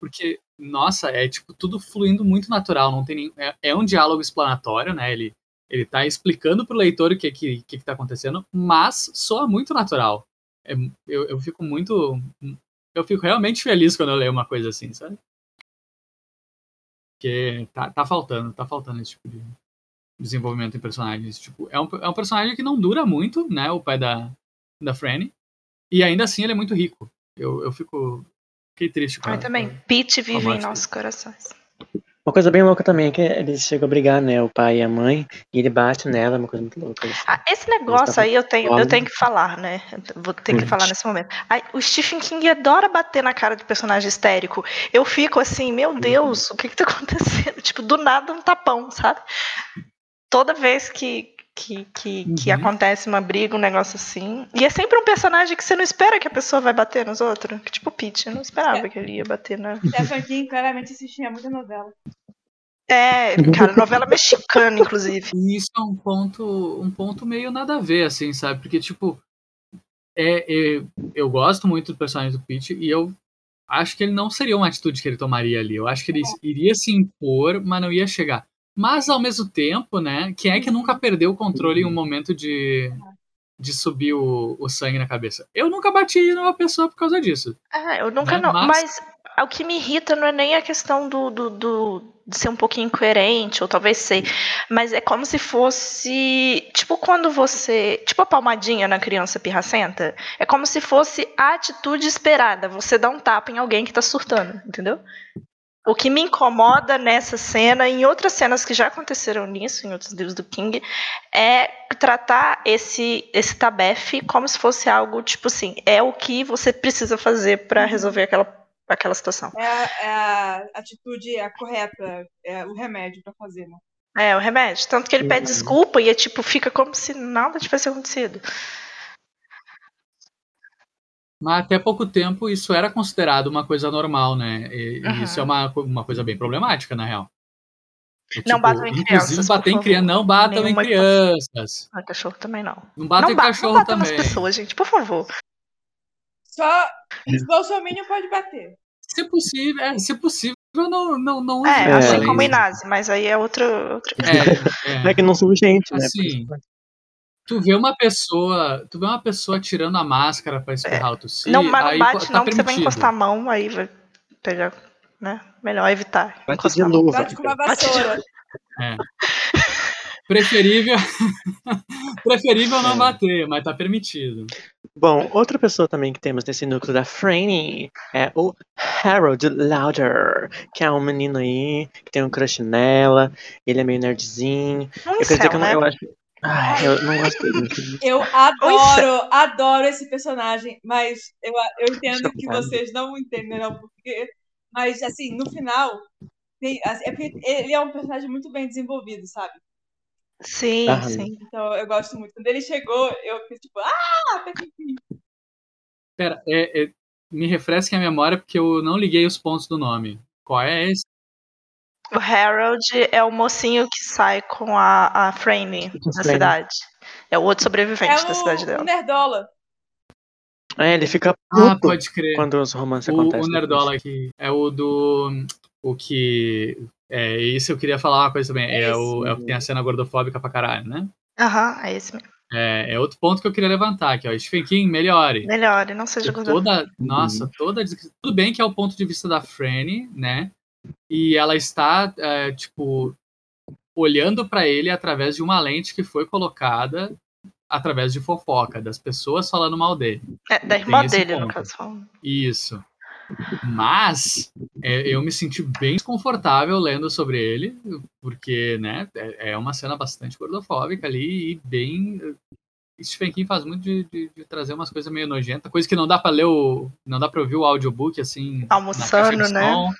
F: Porque, nossa, é tipo tudo fluindo muito natural, não tem nem, é, é um diálogo explanatório, né? Ele ele tá explicando pro leitor o que que, que tá acontecendo, mas soa muito natural. É, eu, eu fico muito. Eu fico realmente feliz quando eu leio uma coisa assim, sabe? Porque tá, tá faltando, tá faltando esse tipo de desenvolvimento em personagens. Tipo, é um, é um personagem que não dura muito, né? O pai da, da Franny. E ainda assim ele é muito rico. Eu, eu fico. Fiquei triste com
B: Eu também. Pete vive em nossos corações.
D: Uma coisa bem louca também é que eles chegam a brigar, né? O pai e a mãe, e ele bate nela, é uma coisa muito louca. assim.
B: Ah, esse negócio aí eu tenho, eu tenho que falar, né? Eu Vou ter que
D: Hum.
B: falar nesse momento. Ai, o Stephen King adora bater na cara de personagem histérico. Eu fico assim, meu Deus, o que que tá acontecendo? Tipo, do nada um tapão, sabe? Toda vez que, que, que, que
F: Uhum.
B: acontece uma briga, um negócio assim. E é sempre um personagem que você não espera que a pessoa vai bater nos outros. Que, tipo o Pete, eu não esperava
E: É.
B: que ele ia bater na.
E: Stephen King claramente assistia muita novela.
B: É, cara, novela mexicana, inclusive.
F: E isso é um ponto, um ponto meio nada a ver, assim, sabe? Porque, tipo, é, é- eu gosto muito do personagem do Pete e eu acho que ele não seria uma atitude que ele tomaria ali. Eu acho que ele iria se impor, mas não ia chegar. Mas, ao mesmo tempo, né, quem é que nunca perdeu o controle em um momento de, de subir o, o sangue na cabeça. Eu nunca bati numa pessoa por causa disso.
B: Ah, eu nunca
F: Né?
B: não.
F: Mas-
B: Mas... o que me irrita não é nem a questão do, do, do- de ser um pouquinho incoerente, ou talvez ser, mas é como se fosse. Tipo quando você. Tipo a palmadinha na criança pirracenta. É como se fosse a atitude esperada. Você dá um tapa em alguém que tá surtando, entendeu? O que me incomoda nessa cena, e em outras cenas que já aconteceram nisso, em outros livros do King, é tratar esse, esse tabefe como se fosse algo, tipo assim, é o que você precisa fazer pra resolver aquela, aquela situação.
E: É a, é a atitude a correta, é o remédio pra fazer, né?
B: É, o remédio. Tanto que ele pede
D: Uhum.
B: desculpa e é tipo, fica como se nada tivesse acontecido.
F: Mas até pouco tempo isso era considerado uma coisa normal, né? E, e
B: Aham.
F: isso é uma, uma coisa bem problemática, na real. É,
B: Não batam em
F: Inclusive,
B: crianças,
F: bater em
B: favor.
F: crianças. Não batam
B: Nenhuma
F: em crianças.
B: Ah, cachorro também não.
F: Não batam
B: não
F: em
B: ba-
F: cachorro
B: não batam
F: também.
B: nas pessoas, gente, por favor.
E: Só os bolsominions pode bater.
F: Se possível, é, se possível, não, não, não use
B: É,
D: É.
B: assim
F: violência.
B: como em Nazi, mas aí é outro. outro...
F: É, é.
D: É que não sou gente, né?
F: Tu vê uma pessoa, tu vê uma pessoa tirando a máscara pra espirrar ou tossir,
B: não, mas não bate,
F: tá
B: não, porque você vai encostar a mão, aí vai pegar. Né? Melhor evitar.
D: Bate de luva.
E: Bate com uma vassoura.
F: Preferível, preferível não
D: É.
F: bater, mas tá permitido.
D: Bom, outra pessoa também que temos nesse núcleo da Franny é o Harold Lauder, que é um menino aí que tem um crush nela, ele é meio nerdzinho.
B: Um
D: Eu quero dizer que eu, não,
B: né?
D: eu acho. Ai, eu não gosto dele.
E: Eu adoro, adoro esse personagem, mas eu, eu entendo que vocês não entenderão porque. Mas, assim, no final, tem, é porque ele é um personagem muito bem desenvolvido, sabe?
B: Sim,
D: Aham.
B: sim.
E: Então eu gosto muito. Quando ele chegou, eu fiquei tipo, ah, até que enfim.
F: Pera, é- é- me refresquem a memória porque eu não liguei os pontos do nome. Qual é esse?
B: O Harold é o mocinho que sai com a, a Franny
D: Com a
B: na
D: Franny.
B: cidade. É o outro sobrevivente
E: É
B: da cidade dela.
E: o Nerdola.
D: É, ele fica
F: Ah,
D: puto
F: pode crer.
D: quando os romances
F: O,
D: acontecem.
F: o Nerdola aqui é o do. O que. É, isso eu queria falar uma coisa também. É,
E: É
F: o, é o que tem a cena gordofóbica pra caralho, né?
B: Aham, é esse mesmo.
F: É, é outro ponto que eu queria levantar aqui, ó. Stephen King, melhore.
B: Melhor, e não seja gordura.
F: toda, nossa, toda tudo bem que é o ponto de vista da Franny, né? E ela está é, tipo olhando pra ele através de uma lente que foi colocada através de fofoca das pessoas falando mal dele.
B: É, da irmã dele, no
F: ponto.
B: caso. falando.
F: Isso. Mas é, eu me senti bem desconfortável lendo sobre ele, porque, né, é, é uma cena bastante gordofóbica ali e bem. Stephen King faz muito de, de- de trazer umas coisas meio nojentas, coisa que não dá pra ler o. não dá pra ouvir o audiobook assim.
B: Almoçando, né?
F: som.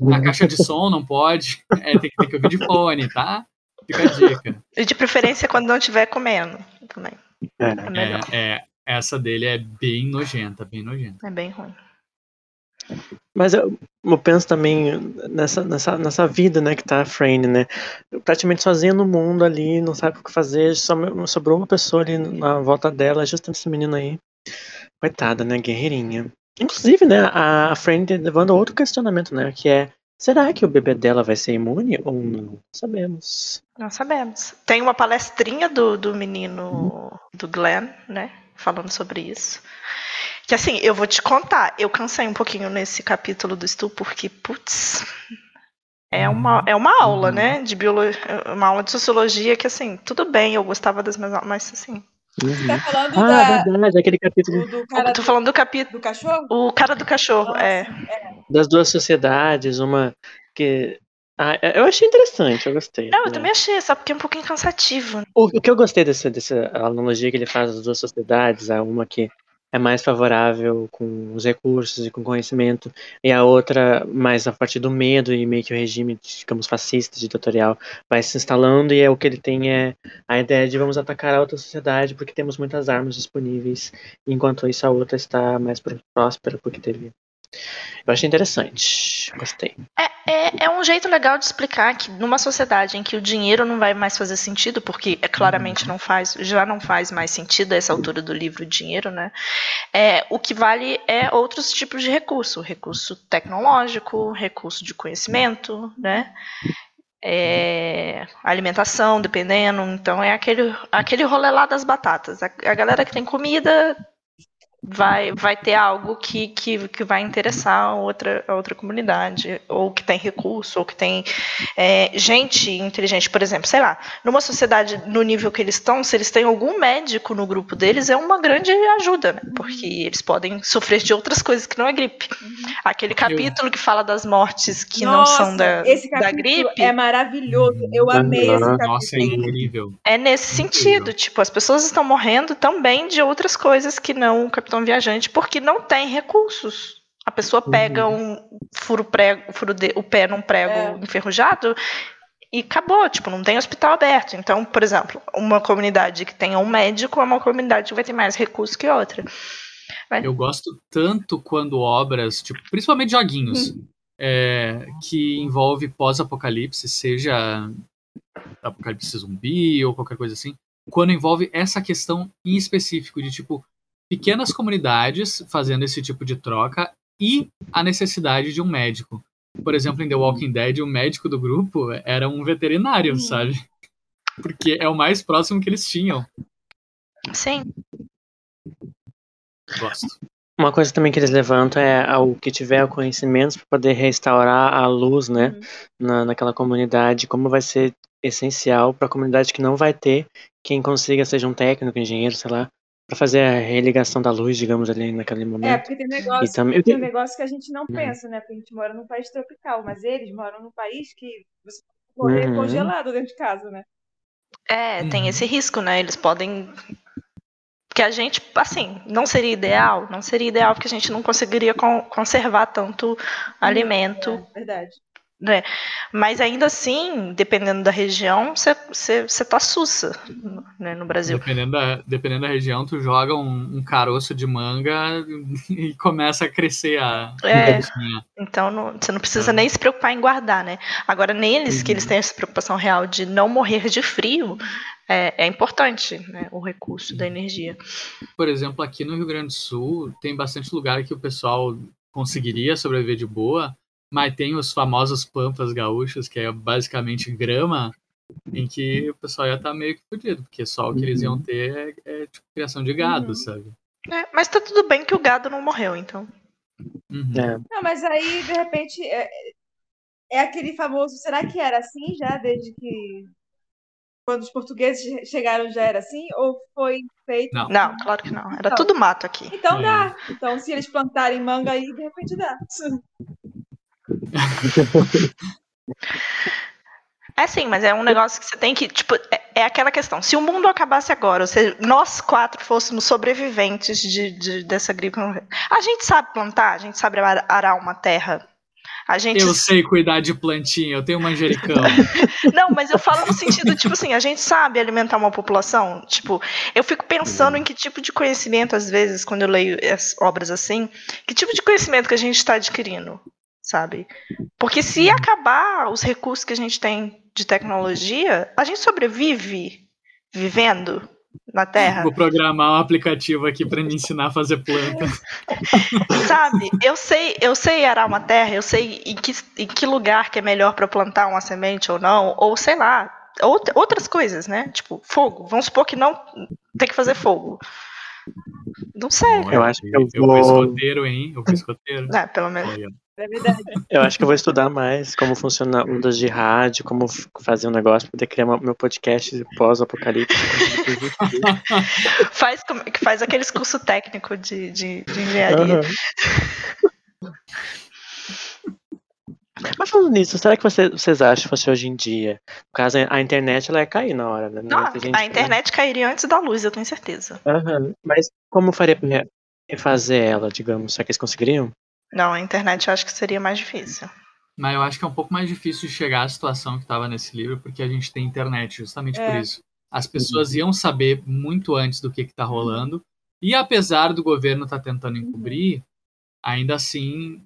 F: Na caixa de som não pode. É, tem, que- tem que ouvir de fone, tá? Fica a dica.
B: E de preferência quando não estiver comendo também.
D: É.
B: É.
F: É, é, essa dele é bem nojenta, bem nojenta.
B: É, bem ruim.
D: Mas eu, eu penso também nessa, nessa, nessa vida, né, que tá a Frane, né? Praticamente sozinha no mundo ali, não sabe o que fazer, só sobrou uma pessoa ali na volta dela, justamente esse menino aí. Coitada, né, guerreirinha. Inclusive, né, a, Frane levando outro questionamento, né, que é, será que o bebê dela vai ser imune ou não? Não sabemos.
B: Não sabemos. Tem uma palestrinha do, do menino do Glenn, né? Falando sobre isso. Que assim, eu vou te contar, eu cansei um pouquinho nesse capítulo do Stu, porque, putz, é uma, é uma aula, né? De biologia, uma aula de sociologia que, assim, tudo bem, eu gostava das minhas aulas, mas assim.
D: Uhum.
E: Tá falando
D: Ah,
E: da,
D: verdade, aquele capítulo
E: do, do cara
B: tô falando do capítulo.
E: do cachorro?
B: O cara do cachorro,
E: Nossa,
B: é.
D: das duas sociedades, uma que... Ah, eu achei interessante, eu gostei.
B: Não, eu
D: né?
B: também achei, só porque é um pouquinho cansativo. né?
D: O, o que eu gostei dessa, dessa analogia que ele faz das duas sociedades, a uma que é mais favorável com os recursos e com conhecimento, e a outra mais a partir do medo e meio que o regime, digamos, fascista, ditatorial, vai se instalando, e é o que ele tem é a ideia de vamos atacar a outra sociedade porque temos muitas armas disponíveis, enquanto isso a outra está mais pró- próspera porque teve. Eu achei interessante, gostei.
B: É, é, é um jeito legal de explicar que numa sociedade em que o dinheiro não vai mais fazer sentido, porque é, claramente não faz, já não faz mais sentido a essa altura do livro o dinheiro, né? É, o que vale é outros tipos de recurso, recurso tecnológico, recurso de conhecimento, né? é, alimentação, dependendo. Então é aquele, aquele rolê lá das batatas. A, a galera que tem comida vai, vai ter algo que, que, que vai interessar a outra, a outra comunidade, ou que tem recurso, ou que tem é, gente inteligente. Por exemplo, sei lá, numa sociedade no nível que eles estão, se eles têm algum médico no grupo deles, é uma grande ajuda, né? porque eles podem sofrer de outras coisas que não é gripe. Aquele capítulo que fala das mortes que
E: Nossa,
B: não são da,
E: esse
B: da
E: capítulo
B: gripe.
E: é maravilhoso. Eu amei esse capítulo.
F: Nossa, é incrível.
B: É nesse
F: Incrível.
B: sentido, tipo, as pessoas estão morrendo também de outras coisas que não o Capitão Viajante, porque não tem recursos. A pessoa pega um furo prego, furo de- o pé num prego
E: É.
B: enferrujado e acabou, tipo, não tem hospital aberto. Então, por exemplo, uma comunidade que tenha um médico é uma comunidade que vai ter mais recursos que outra.
F: Eu gosto tanto quando obras, tipo, principalmente joguinhos, é, que envolve pós-apocalipse, seja apocalipse zumbi ou qualquer coisa assim, quando envolve essa questão em específico de tipo pequenas comunidades fazendo esse tipo de troca e a necessidade de um médico. Por exemplo, em The Walking Dead, o médico do grupo era um veterinário, sabe? Porque é o mais próximo que eles tinham.
B: Sim.
F: Gosto.
D: Uma coisa também que eles levantam é o que tiver conhecimentos para poder restaurar a luz, né,
E: Uhum.
D: na, naquela comunidade, como vai ser essencial para a comunidade que não vai ter quem consiga, seja um técnico, engenheiro, sei lá, para fazer a religação da luz, digamos, ali naquele
E: É,
D: momento.
E: porque tem negócio,
D: também-
E: tem um negócio que a gente não
D: Uhum.
E: pensa, né? Porque a gente mora num país tropical, mas eles moram num país que você pode morrer
D: Uhum.
E: congelado dentro de casa, né?
B: É, tem
F: Uhum.
B: esse risco, né? Eles podem. Que a gente, assim, não seria ideal, não seria ideal porque a gente não conseguiria con- conservar tanto alimento,
E: É, verdade.
B: Né? Mas ainda assim, dependendo da região, você tá sussa, né, no Brasil.
F: Dependendo da, dependendo da região, tu joga um, um caroço de manga e começa a crescer a
B: É. Então não- você não precisa
F: Ah.
B: nem se preocupar em guardar, né? Agora, neles, que
F: Uhum.
B: eles têm essa preocupação real de não morrer de frio, é, é importante né, o recurso da energia.
F: Por exemplo, aqui no Rio Grande do Sul, tem bastante lugar que o pessoal conseguiria sobreviver de boa, mas tem os famosos pampas gaúchos, que é basicamente grama, em que o pessoal ia estar meio que fudido, porque só o que eles iam ter é, é, tipo criação de gado,
E: Uhum.
F: sabe?
B: É, mas tá tudo bem que o gado não morreu, então.
F: Uhum.
D: É.
E: Não, mas aí, de repente, é, é aquele famoso. Será que era assim já desde que. Quando os portugueses che- chegaram já era assim? Ou foi feito.
F: Não.
B: Não, claro que não. Era
E: Não.
B: tudo mato aqui.
E: Então
F: É.
E: dá. Então, se eles plantarem manga aí, de repente dá.
B: É sim, mas é um negócio que você tem que. Tipo, é, é aquela questão. Se o mundo acabasse agora, ou seja, nós quatro fôssemos sobreviventes de, de- dessa gripe. A gente sabe plantar, a gente sabe ar- arar uma terra. A gente.
F: Eu sei cuidar de plantinha, eu tenho manjericão.
B: Não, mas eu falo no sentido, tipo assim, a gente sabe alimentar uma população. Tipo, eu fico pensando em que tipo de conhecimento, às vezes, quando eu leio as obras assim, que tipo de conhecimento que a gente está adquirindo, sabe? Porque se acabar os recursos que a gente tem de tecnologia, a gente sobrevive vivendo na Terra,
F: Vou programar um aplicativo aqui pra me ensinar a fazer planta.
B: sabe? Eu sei, eu sei arar uma terra, eu sei em que, em que lugar que é melhor para plantar uma semente ou não, ou sei lá, out- outras coisas, né? Tipo, fogo. Vamos supor que não tem que fazer fogo. Não sei.
D: Eu acho que eu
F: Eu fui
D: vou-
F: escoteiro, hein? Eu fui escoteiro.
B: É, pelo menos.
F: Olha,
E: É verdade.
D: Eu acho que eu vou estudar mais como funciona ondas de rádio, como fazer um negócio pra poder criar meu podcast pós-apocalipse.
B: Faz, faz aqueles cursos técnicos de, de, de engenharia.
D: Aham. Mas falando nisso, será que você- vocês acham que fosse hoje em dia? No caso, a internet ela ia cair na hora, né?
B: Não,
D: gente-
B: a internet cairia antes da luz, eu tenho certeza.
D: Aham. Mas como faria pra re- refazer ela, digamos? Será que eles conseguiriam?
B: Não, a internet eu acho que seria mais difícil.
F: Mas eu acho que é um pouco mais difícil de chegar à situação que estava nesse livro, porque a gente tem internet, justamente por
E: É.
F: isso. As pessoas iam saber muito antes do que está rolando, e apesar do governo estar tentando encobrir, ainda assim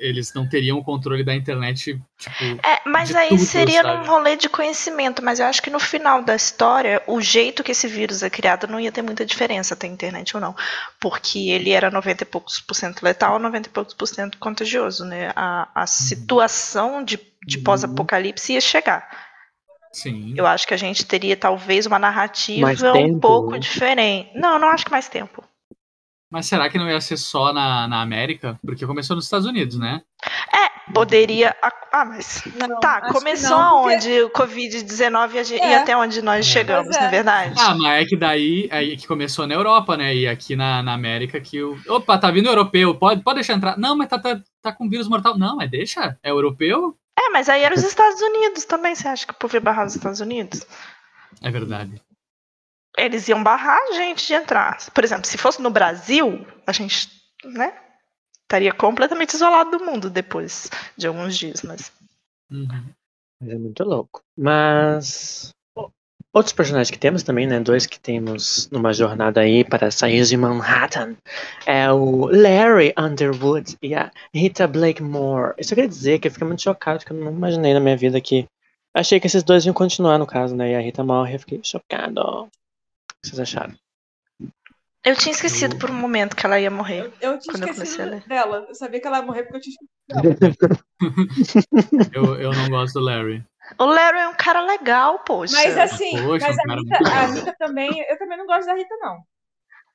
F: eles não teriam o controle da internet, tipo,
B: É, mas aí
F: tudo,
B: seria
F: sabe?
B: num rolê de conhecimento, mas eu acho que no final da história, o jeito que esse vírus é criado não ia ter muita diferença, ter internet ou não. Porque ele era 90 e poucos por cento letal, 90 e poucos por cento contagioso, né? A, a situação de, de
D: Uhum.
B: pós-apocalipse ia chegar.
F: Sim.
B: Eu acho que a gente teria talvez uma narrativa um pouco
D: né?
B: diferente. Não, não acho que mais tempo.
F: Mas será que não ia ser só na, na América? Porque começou nos Estados Unidos, né?
B: Poderia. ac- Ah, mas.
E: Não,
B: Tá, começou
E: não, porque-
B: aonde o Covid-19 e, e
E: É.
B: até onde nós
F: É.
B: chegamos,
E: é.
B: não é verdade?
F: Ah, mas é que daí é que começou na Europa, né? E aqui na, na América que o. Opa, tá vindo europeu, pode, pode deixar entrar. Não, mas tá, tá, tá com vírus mortal. Não, mas deixa. É europeu?
B: É, mas aí era os Estados Unidos também. Você acha que o povo ia barrar os Estados Unidos?
F: É verdade.
B: Eles iam barrar a gente de entrar. Por exemplo, se fosse no Brasil, a gente, né? Estaria completamente isolado do mundo depois de alguns dias, mas.
F: Uhum.
D: Mas é muito louco. Mas. Outros personagens que temos também, né? Dois que temos numa jornada aí para sair de Manhattan. É o Larry Underwood e a Rita Blakemore. Isso quer dizer que eu fiquei muito chocado, porque eu não imaginei na minha vida que. Achei que esses dois iam continuar no caso, né? E a Rita morre, eu fiquei chocado. O que vocês acharam?
B: Eu tinha esquecido por um momento que ela ia morrer.
E: Eu, eu tinha
B: eu
E: esquecido
B: ler.
E: dela. Eu sabia que ela ia morrer porque eu tinha esquecido.
F: Eu, eu não gosto do Larry.
B: O Larry é um cara legal, poxa.
E: Mas assim,
F: Poxa,
E: mas
F: um
E: a Rita, a. Rita também. Eu também não gosto da Rita, não.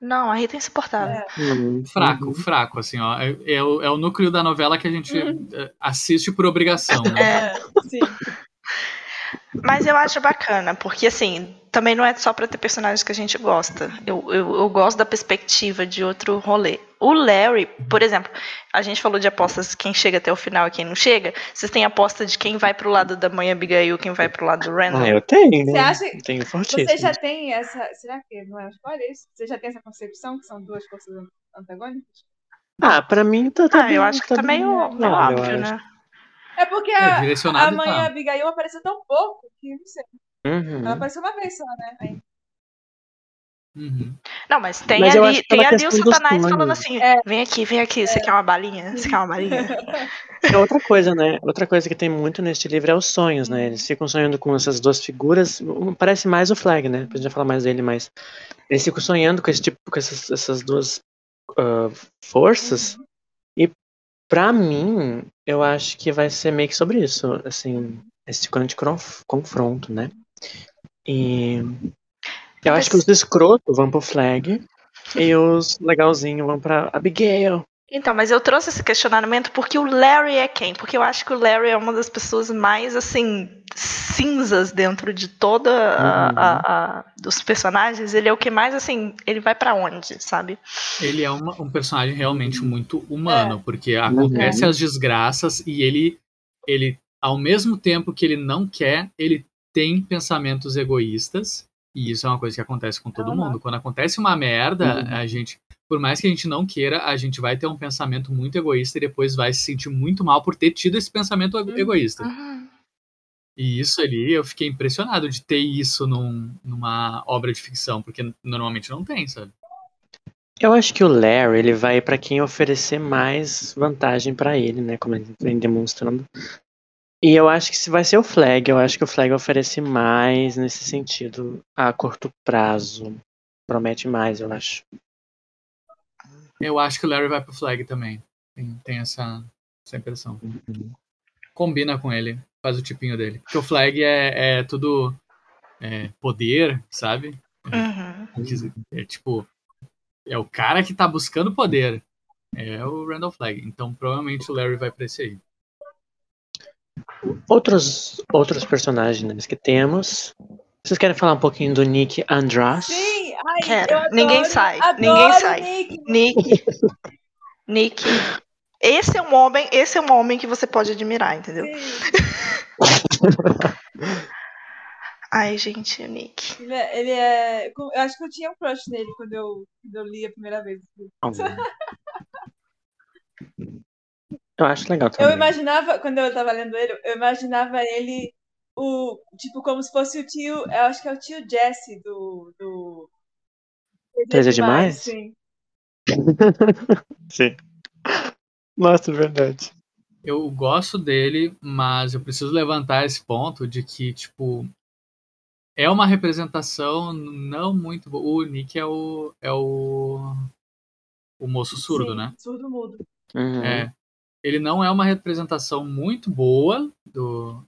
B: Não, a Rita é insuportável.
E: É.
D: Hum,
F: Fraco, fraco, assim, ó. É, é o, é o núcleo da novela que a gente eh, assiste por obrigação, né?
B: É.
E: Sim.
B: Mas eu acho bacana, porque assim, também não é só pra ter personagens que a gente gosta. Eu, eu, eu gosto da perspectiva de outro rolê. O Larry, por exemplo, a gente falou de apostas quem chega até o final e quem não chega. Vocês têm aposta de quem vai pro lado da mãe Abigail, quem vai pro lado do Randall?
D: Ah, eu tenho.
E: Você acha-
D: Eu tenho fortíssimo.
E: Você já tem essa. Será que não é escolha isso? Você já tem essa concepção que são duas forças antagônicas?
D: Ah, pra mim tá, tá
B: Ah, eu
D: bem-
B: acho que
D: tá
B: tá meio, meio
D: eu
B: óbvio,
D: acho.
E: É porque
F: É
E: a, a mãe
F: tá.
E: Abigail apareceu tão pouco que não sei.
D: Uhum.
E: Ela apareceu uma vez só, né? Aí-
F: Uhum.
B: Não, mas tem
D: Mas
B: ali,
D: é
B: tem ali o Satanás falando assim:
E: É.
B: vem aqui, vem aqui, você quer uma balinha? Você quer uma balinha?
D: É outra coisa, né? Outra coisa que tem muito neste livro é os sonhos, né? Eles ficam sonhando com essas duas figuras. Parece mais o Flag, né? Depois a gente vai falar mais dele, mas eles ficam sonhando com esse tipo, com essas, essas duas ah, forças. E pra mim, eu acho que vai ser meio que sobre isso, assim, esse grande confronto, né? E eu acho que os escrotos vão pro Flag e os legalzinhos vão pra Abigail.
B: Então, mas eu trouxe esse questionamento porque o Larry é quem? Porque eu acho que o Larry é uma das pessoas mais, assim, cinzas dentro de toda a,
D: Uhum.
B: a- a- dos personagens. Ele é o que mais, assim, ele vai pra onde, sabe?
F: Ele é uma- um personagem realmente muito humano,
E: É.
F: porque acontecem
D: Uhum.
F: as desgraças e ele, ele, ao mesmo tempo que ele não quer, ele tem pensamentos egoístas. E isso é uma coisa que acontece com todo
E: Aham.
F: mundo. Quando acontece uma merda,
D: Uhum.
F: a gente, por mais que a gente não queira, a gente vai ter um pensamento muito egoísta e depois vai se sentir muito mal por ter tido esse pensamento
E: Uhum.
F: egoísta.
B: Uhum.
F: E isso ali, eu fiquei impressionado de ter isso num- numa obra de ficção, porque normalmente não tem, sabe?
D: Eu acho que o Larry ele vai pra quem oferecer mais vantagem pra ele, né? Como ele vem demonstrando. E eu acho que se vai ser o Flag, eu acho que o Flag oferece mais nesse sentido a curto prazo. Promete mais, eu acho.
F: Eu acho que o Larry vai pro Flag também. Tem, tem essa, essa impressão. Combina com ele, faz o tipinho dele. Porque o Flag é, é tudo é, poder, sabe?
B: Uhum.
F: É tipo, é o cara que tá buscando poder. É o Randall Flag. Então provavelmente o Larry vai pra esse aí.
D: Outros, outros personagens que temos. Vocês querem falar um pouquinho do Nick Andras?
E: Sim, ai,
B: Quero.
E: adoro,
B: Ninguém sai,
E: adoro
B: ninguém sai.
E: Nick.
B: Nick. Nick. Esse é um homem, esse é um homem que você pode admirar, entendeu? Ai, gente, o Nick.
E: ele é, ele é- Eu acho que eu tinha um crush nele quando eu, quando eu li a primeira vez.
D: Eu acho legal também.
E: Eu imaginava, quando eu tava lendo ele, eu imaginava ele o tipo como se fosse o tio, eu acho que é o tio Jesse do do
D: Três é demais?
E: Sim.
D: Sim. Nossa, é verdade.
F: Eu gosto dele, mas eu preciso levantar esse ponto de que, tipo, é uma representação não muito boa. O Nick é o. é o. o moço surdo,
E: Sim,
F: né?
E: Surdo mudo.
D: Uhum.
F: É. ele não é uma representação muito boa do,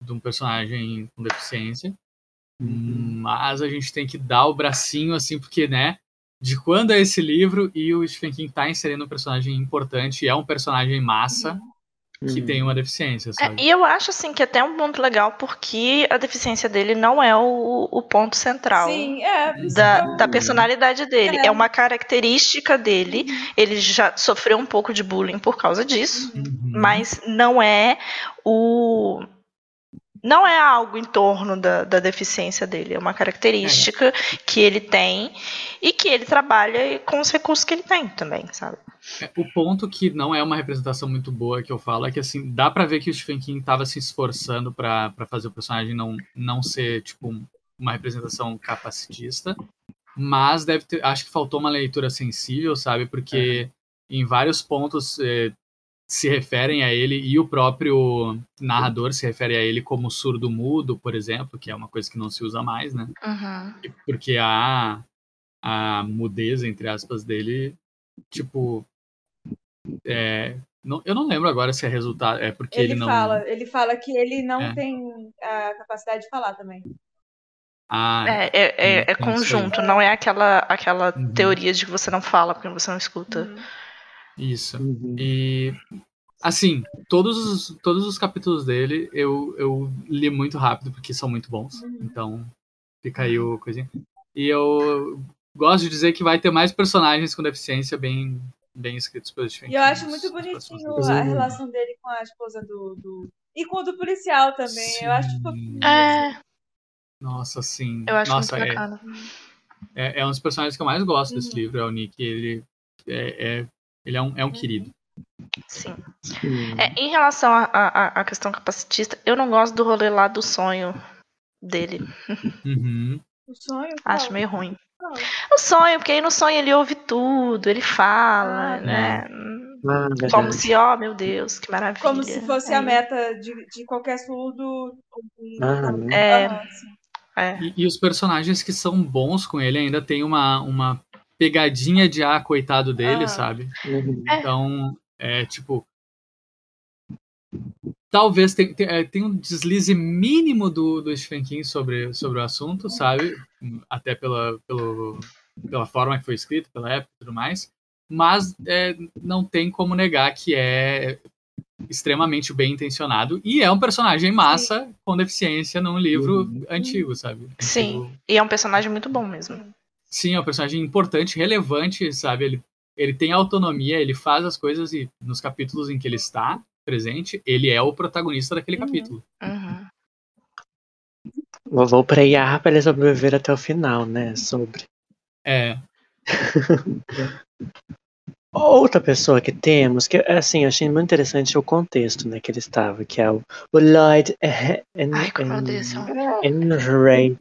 F: de um personagem com deficiência.
D: Uhum.
F: Mas a gente tem que dar o bracinho, assim, porque, né? De quando é esse livro e o Stephen King tá inserindo um personagem importante, e é um personagem massa que
D: Uhum.
F: tem uma deficiência,
B: É,
F: sabe?
B: e eu acho assim que até é um ponto legal porque a deficiência dele não é o, o ponto central
E: Sim, é.
B: da, da personalidade dele.
E: É.
B: É. uma característica dele. Ele já sofreu um pouco de bullying por causa disso,
F: Uhum.
B: mas não é o. Não é algo em torno da, da deficiência dele. É uma característica que ele tem e que ele trabalha com os recursos que ele tem também, sabe?
F: É, O ponto que não é uma representação muito boa que eu falo é que assim, dá pra ver que o Stephen King tava se esforçando pra pra fazer o personagem não, não ser tipo um- uma representação capacitista, mas deve ter, acho que faltou uma leitura sensível, sabe? Porque em vários pontos eh, se referem a ele e o próprio narrador se refere a ele como surdo mudo, por exemplo, que é uma coisa que não se usa mais, né?
B: Uhum.
F: porque a, a mudez, entre aspas, dele, tipo. É, não, eu não lembro agora se é resultado. É porque ele,
E: Ele
F: não.
E: fala, ele fala que ele não
F: É.
E: tem a capacidade de falar também.
F: Ah,
B: É, é, é, é
F: isso aí.
B: conjunto, não é aquela, aquela
F: Uhum.
B: teoria de que você não fala porque você não escuta.
E: Uhum.
F: Isso.
D: Uhum.
F: E. Assim, todos os, todos os capítulos dele eu, eu li muito rápido porque são muito bons.
E: Uhum.
F: Então, fica aí o coisinha. E eu gosto de dizer que vai ter mais personagens com deficiência bem, bem escritos pelo Stephen
E: E eu acho muito bonitinho a relação dele com a esposa do. do- E com o do policial também. Eu acho
F: Sim.
E: fofinho.
B: É,
F: Nossa, sim.
B: eu acho
F: Nossa,
B: muito
F: é,
B: bacana.
F: é, é um dos personagens que eu mais gosto desse
E: Uhum.
F: livro, é o Nick. Ele é, é- ele é um, é um querido.
B: Sim. É, em relação à questão capacitista, eu não gosto do rolê lá do sonho dele.
F: Uhum.
E: O sonho.
B: Acho meio ruim. O sonho, porque aí no sonho ele ouve tudo, ele fala,
E: Ah,
B: né?
D: Ah, verdade.
B: Como se, ó, meu Deus, que maravilha.
E: Como se fosse
B: Aí-
E: a meta de, de qualquer surdo.
D: Ah,
B: É,
E: Aham, sim.
B: é.
F: E, e os personagens que são bons com ele ainda tem uma, uma pegadinha de ah, coitado dele,
E: Ah.
F: sabe?
D: Uhum.
B: É.
F: Então, é tipo. Talvez tenha tem, é, tem um deslize mínimo do, do Stephen King sobre, sobre o assunto, sabe? Até pela, pelo, pela forma que foi escrito, pela época e tudo mais. Mas é, não tem como negar que é extremamente bem intencionado e é um personagem massa com deficiência num livro
D: Uhum.
F: antigo, sabe?
B: Sim.
F: Antigo.
B: E é um personagem muito bom mesmo.
F: Sim, é um personagem importante, relevante, sabe? Ele, ele tem autonomia, ele faz as coisas e nos capítulos em que ele está presente, ele é o protagonista daquele
E: Uhum.
F: capítulo.
B: Uhum.
D: Vou, vou pregar pra ele sobreviver até o final, né? Sobre.
F: É,
D: Outra pessoa que temos, que assim, eu achei muito interessante o contexto, né, que ele estava, que é o, o Lloyd En-
B: Ai, como eu odeio esse homem.
D: Henry,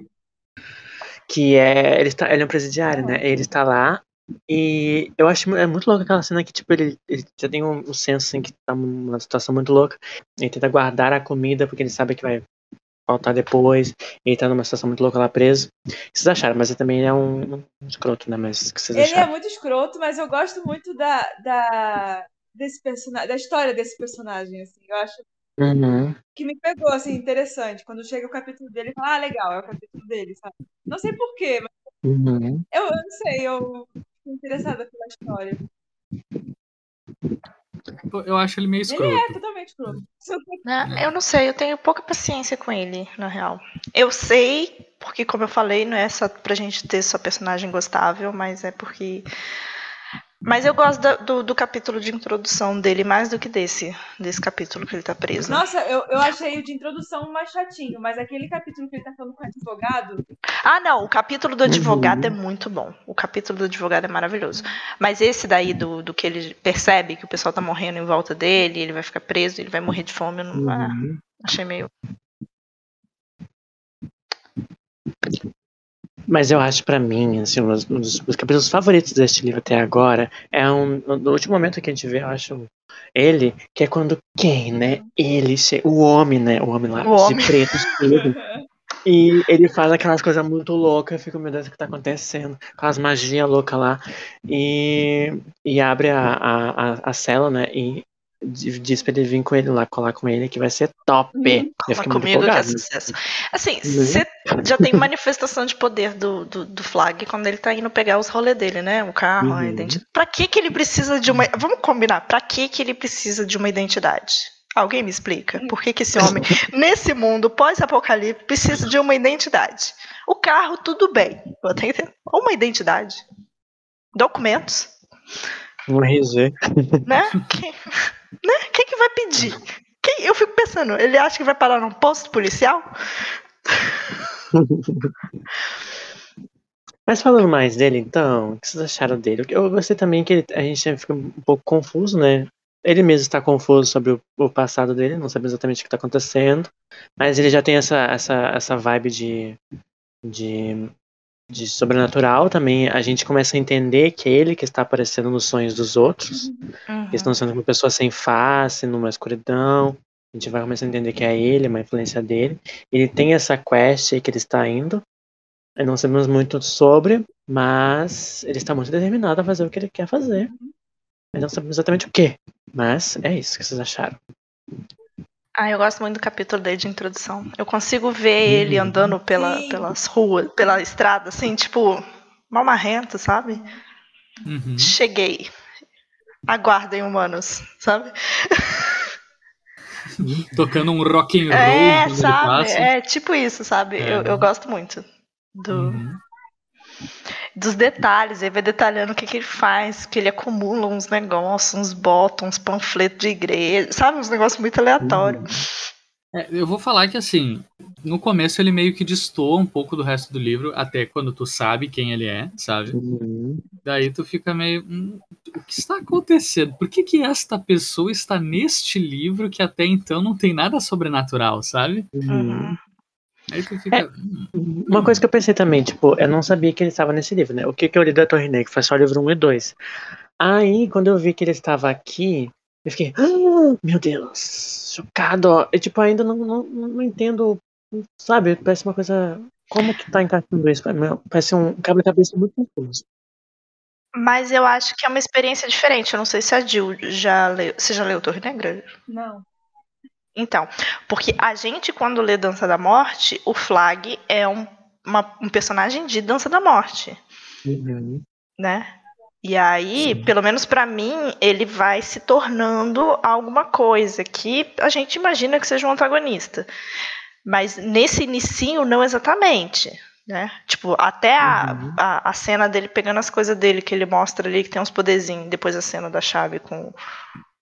D: que é, ele, está, ele é um presidiário, né, ele está lá, e eu acho é muito louco aquela cena que, tipo, ele, ele já tem um, um senso, assim, que tá numa situação muito louca, ele tenta guardar a comida, porque ele sabe que vai faltar depois, ele tá numa situação muito louca lá preso. O que vocês acharam? Mas ele também é um, um escroto, né, mas que vocês
E: Ele é muito escroto, mas eu gosto muito da, da, desse personagem, da história desse personagem, assim. Eu acho
D: Uhum.
E: que me pegou, assim, interessante. Quando chega o capítulo dele, eu falo, ah, legal, é o capítulo dele, sabe? Não sei porquê, mas
D: Uhum.
E: eu, eu não sei, eu fico interessada pela história.
F: eu acho ele meio
E: Ele
F: escroto.
E: é totalmente escroto.
B: Né? Eu não sei, eu tenho pouca paciência com ele, na real. Eu sei, porque como eu falei, não é só pra gente ter sua personagem gostável, mas é porque. Mas eu gosto da- do, do capítulo de introdução dele mais do que desse, desse capítulo que ele tá preso.
E: Nossa, eu, eu achei o de introdução mais chatinho, mas aquele capítulo que ele tá falando com o advogado,
B: Ah, não, o capítulo do advogado
D: Uhum.
B: é muito bom. O capítulo do advogado é maravilhoso. Mas esse daí, do, do que ele percebe que o pessoal tá morrendo em volta dele, ele vai ficar preso, ele vai morrer de fome, eu não, ah,
D: Uhum.
B: achei meio.
D: Mas eu acho pra mim, assim, um dos, um dos- os capítulos favoritos deste livro até agora é um no último momento que a gente vê, eu acho, ele, que é quando quem, né? Ele, o homem, né? O homem lá,
B: O homem.
D: de preto, escuro. E ele faz aquelas coisas muito loucas, eu fico, meu Deus, o que tá acontecendo? Aquelas magias loucas lá. E, e abre a, a, a, a cela, né? E diz pra ele vir com ele lá, colar com ele, que vai ser top.
E: Uhum.
D: Eu fiquei
B: comigo que é sucesso. Assim, você já tem manifestação de poder do, do, do Flag quando ele tá indo pegar os rolês dele, né? O carro, a
D: Uhum.
B: identidade. Pra que que ele precisa de uma... Vamos combinar, pra que que ele precisa de uma identidade? Alguém me explica? Por que que esse homem, nesse mundo pós-apocalipse, precisa de uma identidade? O carro, tudo bem. Eu até entendo. Uma identidade. Documentos,
D: Um RG.
B: né? né? Quem que vai pedir? Quem, eu fico pensando, ele acha que vai parar num posto policial?
D: Mas falando mais dele, então, o que vocês acharam dele? Eu gostei também que ele- a gente fica um pouco confuso, né? Ele mesmo está confuso sobre o, o passado dele, não sabe exatamente o que está acontecendo, mas ele já tem essa, essa, essa vibe de, de, de sobrenatural também. A gente começa a entender que é ele que está aparecendo nos sonhos dos outros.
B: Uhum.
D: Eles estão sendo uma pessoa sem face, numa escuridão. A gente vai começar a entender que é ele, uma influência dele. Ele tem essa quest aí que ele está indo. Não sabemos muito sobre, mas ele está muito determinado a fazer o que ele quer fazer. Mas não sabemos exatamente o que. Mas é isso que vocês acharam.
B: Ah, eu gosto muito do capítulo dele de introdução. Eu consigo ver ele
D: Uhum.
B: andando pela,
E: Sim.
B: pelas ruas, pela estrada, assim, tipo, mal marrento, sabe?
F: Uhum.
B: Cheguei. Aguardem, humanos, sabe?
F: Tocando um rock and roll
B: É,
F: ele
B: sabe? É tipo isso, sabe?
F: É.
B: Eu, eu gosto muito do,
F: Uhum.
B: Dos detalhes. Ele vai detalhando o que, que ele faz, que ele acumula uns negócios, uns bota, uns panfletos de igreja, sabe? Uns negócios muito aleatórios.
F: É, eu vou falar que assim, no começo ele meio que destoa um pouco do resto do livro, até quando tu sabe quem ele é, sabe?
D: Uhum.
F: Daí tu fica meio. "Hum, o que está acontecendo? Por que, que esta pessoa está neste livro que até então não tem nada sobrenatural, sabe?
B: Uhum.
F: Fica.
D: É.
F: "Hum,
D: Uma coisa que eu pensei também, tipo, eu não sabia que ele estava nesse livro, né? O que, que eu li da Torre Negra foi só o livro 1 e 2. Aí, quando eu vi que ele estava aqui, eu fiquei, "Ah, meu Deus, chocado. ó." E, tipo, ainda não, não, não entendo, sabe? Parece uma coisa. Como que tá encaixando isso? Parece um quebra-cabeça muito confuso.
B: Mas eu acho que é uma experiência diferente. Eu não sei se a Jill já leu. Você já leu Torre Negra?
E: Não.
B: Então, porque a gente, quando lê Dança da Morte, o Flag é um, uma- um personagem de Dança da Morte,
D: Uhum.
B: né? E aí, pelo menos pra mim, ele vai se tornando alguma coisa que a gente imagina que seja um antagonista. Mas nesse inicinho, não exatamente. Né? Tipo, até a,
D: Uhum.
B: a, a cena dele pegando as coisas dele, que ele mostra ali que tem uns poderzinhos, depois a cena da chave com,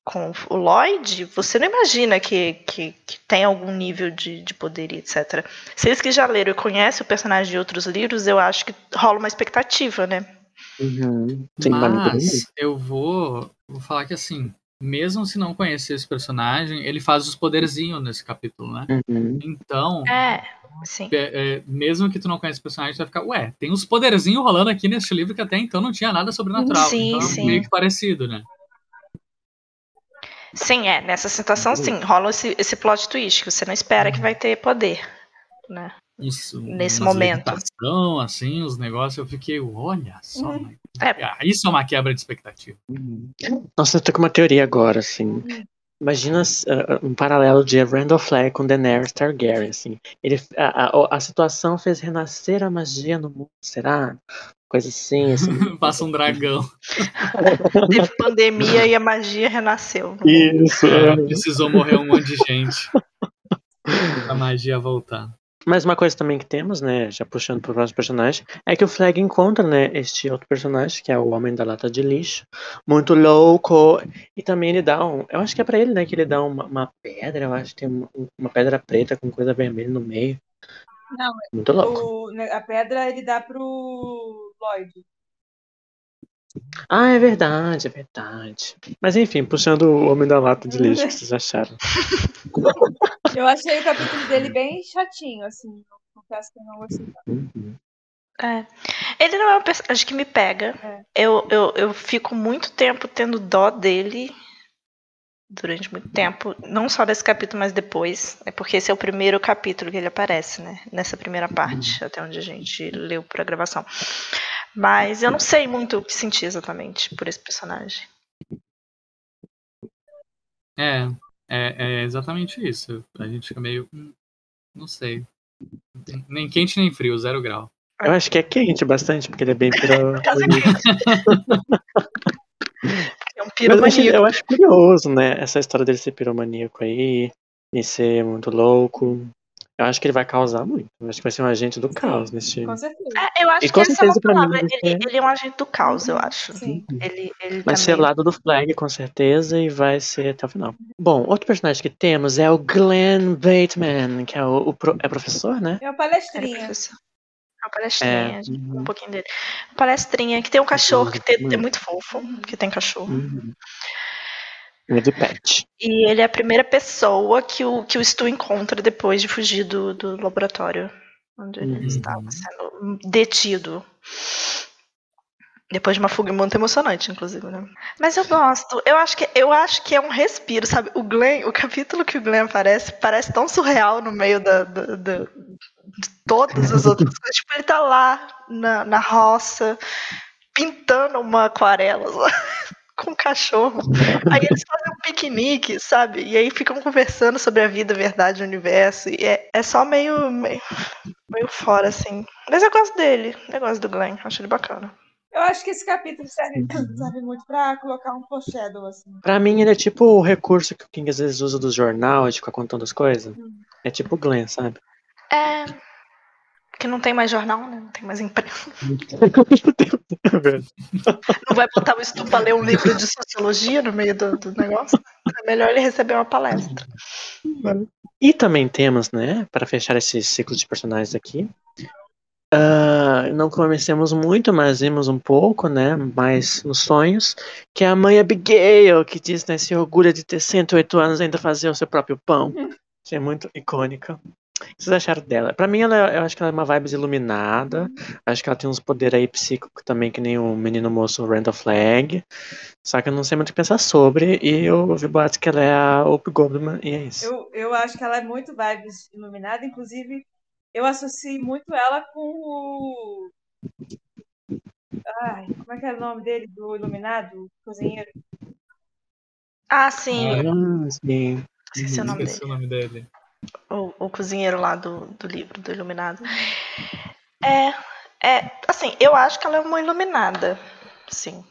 B: com o Lloyd, você não imagina que, que, que tem algum nível de, de poder e etc. Vocês que já leram e conhecem o personagem de outros livros, eu acho que rola uma expectativa, né?
D: Uhum.
F: Mas eu vou, vou falar que assim, mesmo se não conhecer esse personagem, ele faz os poderzinhos nesse capítulo, né?
D: Uhum.
F: Então,
B: É, sim.
F: é, é, mesmo que tu não conheça o personagem, tu vai ficar, ué, tem uns poderzinhos rolando aqui nesse livro que até então não tinha nada sobrenatural.
B: Sim,
F: então é
B: sim.
F: meio que parecido, né?
B: Sim, é. Nessa situação, sim, rola esse, esse plot twist, que você não espera que vai ter poder. Né?
F: Uns,
B: Nesse momento.
F: assim, os negócios, eu fiquei, olha só,
E: Uhum.
B: É.
F: Ah, isso é uma quebra de expectativa.
D: Nossa, eu tô com uma teoria agora, assim. Imagina uh, um paralelo de Randall Flagg com Daenerys Targaryen, assim. Ele, a, a, a situação fez renascer a magia no mundo, será? Coisa assim, assim.
F: Passa um dragão.
B: Teve pandemia e a magia renasceu.
D: Isso.
F: É, precisou morrer um monte de gente. A magia voltar.
D: Mas uma coisa também que temos, né, já puxando pro próximo personagem, é que o Flag encontra, né, este outro personagem, que é o Homem da Lata de Lixo, muito louco, e também ele dá um, eu acho que é pra ele, né, que ele dá uma, uma pedra, eu acho que tem uma, uma pedra preta com coisa vermelha no meio.
E: Não,
D: Muito louco.
E: O- né, a pedra ele dá pro Lloyd.
D: Ah, é verdade, é verdade. Mas enfim, puxando o Homem da Lata de Lixo, o que vocês acharam?
E: Eu achei o capítulo dele bem chatinho, assim. Confesso que eu não gostei.
D: Uhum.
B: É. Ele não é um personagem que me pega.
E: É.
B: Eu, eu, eu fico muito tempo tendo dó dele. Durante muito tempo. Não só desse capítulo, mas depois. É porque esse é o primeiro capítulo que ele aparece, né? Nessa primeira parte, até onde a gente leu pra gravação. Mas eu não sei muito o que sentir exatamente por esse personagem.
F: É, é, é exatamente isso. A gente fica meio. hum, Não sei. Nem quente nem frio, zero grau.
D: Eu acho que é quente bastante, porque ele é bem piro...
B: Casa É um
D: Mas eu acho,
B: piromaníaco.
D: eu acho curioso, né? Essa história dele ser piromaníaco aí, e ser muito louco. Eu acho que ele vai causar muito. Eu acho que vai ser um agente do caos nesse time.
E: Com certeza.
B: É, eu acho
D: E
B: que
D: com
B: essa é uma
D: mim
B: Ele,
D: ser-
B: ele é um agente do caos, eu acho.
E: Sim.
B: Ele, ele
D: Vai ser
B: também-
D: lado do Flag, com certeza, e vai ser até o final. Bom, outro personagem que temos é o Glenn Bateman, que é o, o pro- é professor, né?
E: É o palestrinha.
B: professor. Uma palestrinha,
D: É.
B: a
D: Uhum.
B: um pouquinho dele. Uma palestrinha que tem um cachorro que tem- é
D: Muito.
B: muito fofo, que tem cachorro.
D: Uhum. Ele é do Pet.
B: E ele é a primeira pessoa que o, que o Stu encontra depois de fugir do, do laboratório onde ele
D: Uhum.
B: estava sendo detido. Depois de uma fuga muito emocionante, inclusive, né? Mas eu gosto. Eu acho que eu acho que é um respiro, sabe? O Glenn, o capítulo que o Glenn aparece, parece tão surreal no meio da, da- da- de todas as outras coisas. Tipo, ele tá lá na, na roça, pintando uma aquarela com um cachorro. Aí eles fazem um piquenique, sabe? E aí ficam conversando sobre a vida, a verdade, o universo. E é, é só meio, meio, meio fora, assim. Mas eu gosto dele. Eu gosto do Glenn. Acho ele bacana.
E: Eu acho que esse capítulo serve, serve muito pra colocar um foreshadow, assim.
D: Pra mim, ele é tipo o recurso que o King às vezes usa do jornal, de ficar contando as coisas. É tipo o Glenn, sabe?
B: É. Que não tem mais jornal, né? Não tem mais imprensa. Não vai botar o Stu pra ler um livro de sociologia no meio do, do negócio. É melhor ele receber uma palestra.
D: E também temos, né, para fechar esse ciclo de personagens aqui, ah, não conhecemos muito, mas vimos um pouco, né, mais nos sonhos, que é a mãe Abigail, que diz, né, se orgulha de ter 108 anos e ainda fazer o seu próprio pão. Isso é muito icônica. O que vocês acharam dela? Pra mim, ela, eu acho que ela é uma vibes iluminada. Acho que ela tem uns poderes aí psíquicos também, que nem o menino moço Randall Flag. Só que eu não sei muito o que pensar sobre. E eu ouvi boatos que ela é a Hope Goldman, e é isso.
E: Eu, eu acho que ela é muito vibes iluminada, inclusive eu associo muito ela com o. Ai, como é que era o nome dele, do iluminado, cozinheiro?
B: Ah, sim.
D: Ah, sim.
B: Esqueci o nome
F: Esqueci
B: dele.
F: o nome dele.
B: O, o cozinheiro lá do, do livro, do Iluminado. É, é. Assim, eu acho que ela é uma iluminada. Sim.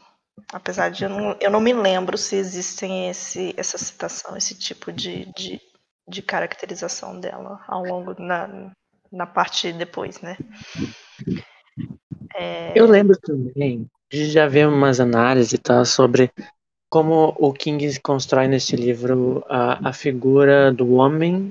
B: Apesar de eu não, eu não me lembro se existem esse, essa citação, esse tipo de, de, de caracterização dela ao longo na, na parte depois, né? É,
D: Eu lembro também de já ver umas análises tal sobre como o King constrói neste livro a, a figura do homem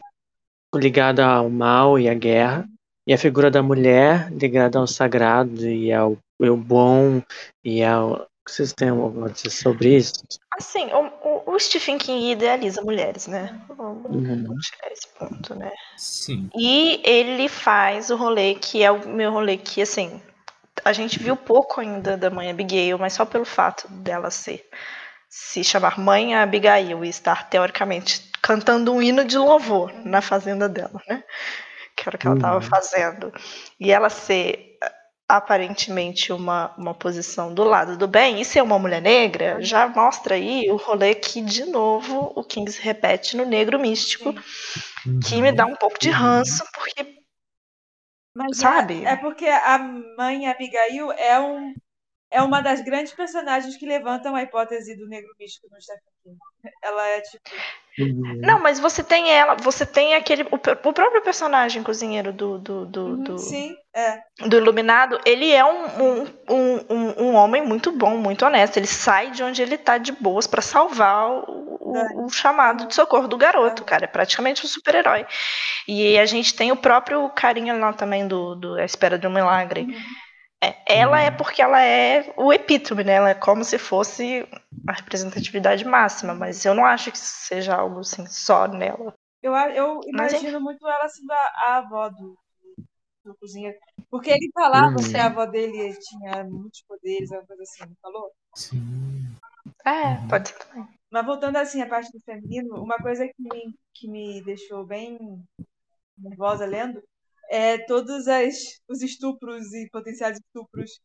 D: ligada ao mal e à guerra, e a figura da mulher ligada ao sagrado e ao, ao bom e ao. Vocês têm algo a dizer sobre isso?
B: assim, o, o, o Stephen King idealiza mulheres, né? Vamos
D: Uhum.
B: tirar esse ponto, né?
F: Sim.
B: E ele faz o rolê que é o meu rolê que, assim, a gente viu pouco ainda da mãe Abigail, mas só pelo fato dela ser se chamar mãe Abigail e estar teoricamente cantando um hino de louvor na fazenda dela, né? Que era o que ela estava
D: Uhum.
B: fazendo. E ela ser aparentemente uma, uma posição do lado do bem e ser uma mulher negra já mostra aí o rolê que, de novo, o King se repete no negro místico, que me dá um pouco de ranço, porque
E: Mas
B: Sabe?
E: É, é porque a mãe Abigail é, um, é uma das grandes personagens que levantam a hipótese do negro místico no Stephen King. Ela é tipo.
D: Uhum.
B: Não, mas você tem ela, você tem aquele. O, o próprio personagem cozinheiro do, do, do,
E: uhum,
B: do,
E: Sim, é.
B: do Iluminado, ele é um, um, um, um, um homem muito bom, muito honesto. Ele sai de onde ele tá de boas pra salvar o, o, o chamado de socorro do garoto, cara. É praticamente um super-herói. E a gente tem o próprio carinha lá também do, do A Espera de um Milagre. É, ela é porque ela é o epítome, né? Ela é como se fosse a representatividade máxima, mas eu não acho que seja algo assim só nela.
E: Eu, eu
B: Mas,
E: imagino muito ela sendo a, a avó do, do cozinheiro. Porque ele falava
D: Uhum.
E: que a avó dele tinha muitos poderes, alguma coisa assim, não falou?
F: Sim.
B: É, pode ser também.
E: Mas voltando assim à parte do feminino, uma coisa que me, que me deixou bem nervosa lendo é todos as, os estupros e potenciais estupros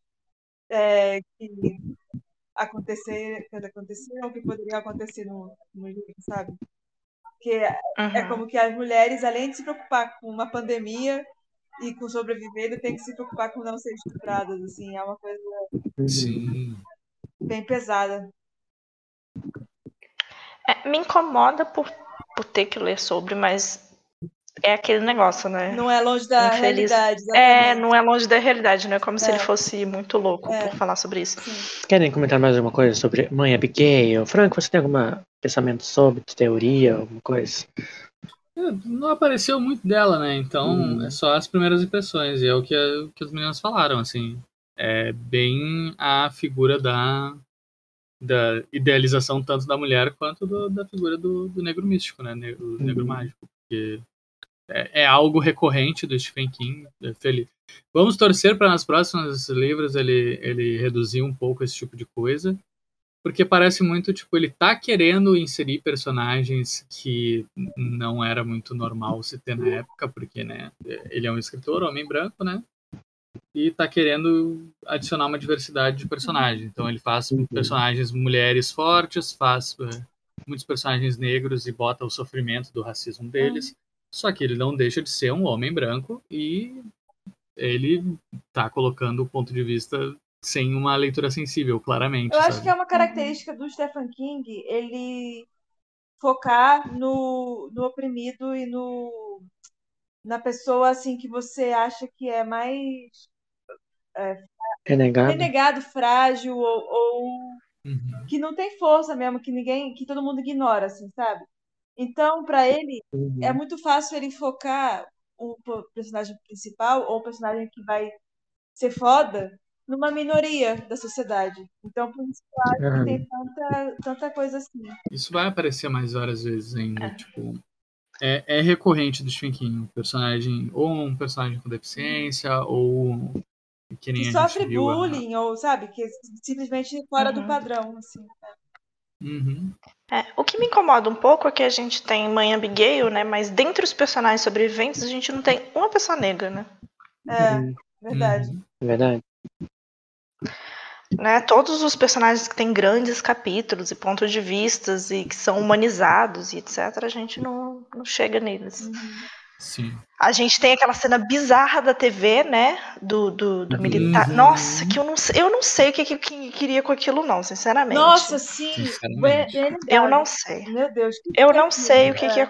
E: é, que acontecer, que aconteceram, que poderiam acontecer no, no livro, sabe? Porque é
B: Uhum.
E: como que as mulheres, além de se preocupar com uma pandemia e com sobreviver, têm que se preocupar com não ser estupradas, assim, é uma coisa
F: Sim.
E: bem pesada.
B: É, me incomoda por, por ter que ler sobre, mas é aquele negócio, né?
E: Não é longe da
B: Infeliz.
E: realidade.
B: É,
E: exatamente.
B: não é longe da realidade, não é como se
E: É.
B: ele fosse muito louco
E: É.
B: por falar sobre isso.
E: Sim.
D: Querem comentar mais alguma coisa sobre Mãe Abigail? Franco, você tem algum pensamento sobre, teoria, alguma coisa?
F: É, Não apareceu muito dela, né? Então
D: Hum.
F: é só as primeiras impressões. E é o que, a- que as meninas falaram, assim. É bem a figura da, da idealização tanto da mulher quanto do- da figura do, do negro místico, né? O negro
D: Uhum.
F: mágico. Porque é, é algo recorrente do Stephen King. É. Vamos torcer para nas próximas livros ele, ele reduzir um pouco esse tipo de coisa. Porque parece muito, tipo, ele tá querendo inserir personagens que não era muito normal se ter na época, porque, né, ele é um escritor, homem branco, né? E tá querendo adicionar uma diversidade de personagens. Então ele faz personagens mulheres fortes, faz eh, muitos personagens negros e bota o sofrimento do racismo deles. Só que ele não deixa de ser um homem branco e ele tá colocando o ponto de vista sem uma leitura sensível, claramente.
E: Eu acho
F: sabe?
E: que é uma característica do Stephen King ele focar no, no oprimido e no na pessoa assim que você acha que é mais
D: Renegado?
E: renegado, frágil ou, ou
F: Uhum.
E: que não tem força mesmo, que ninguém, que todo mundo ignora, assim, sabe? Então, para ele
D: Uhum.
E: é muito fácil ele focar o personagem principal ou o personagem que vai ser foda numa minoria da sociedade. Então, por isso que eu acho que
D: Aham.
E: tem tanta, tanta coisa assim.
F: Isso vai aparecer mais várias vezes ainda,
B: É.
F: tipo. É, é recorrente do Stephen King, um personagem, ou um personagem com deficiência, ou que nem
E: Que sofre
F: viu. a-
E: bullying, ou sabe, que é simplesmente fora do
B: Uhum.
E: padrão, assim.
F: Uhum.
B: É, o que me incomoda um pouco é que a gente tem Mãe Abigail, né? Mas dentre os personagens sobreviventes, a gente não tem uma pessoa negra, né?
E: É,
D: Uhum.
E: verdade.
F: Uhum.
D: É verdade.
B: né? Todos os personagens que têm grandes capítulos e pontos de vistas e que são humanizados e etc., a gente não, não chega neles.
E: Uhum.
F: Sim.
B: A gente tem aquela cena bizarra da TV, né? Do, do, do
D: Uhum.
B: militar. Nossa, que eu não sei, eu não sei o que, que, que queria com aquilo, não, sinceramente.
E: Nossa, sim!
F: Sinceramente.
B: Eu
E: lembrado.
B: não sei.
E: Meu Deus. que
B: Eu
E: que é
B: não sei o que,
E: É.
B: que ia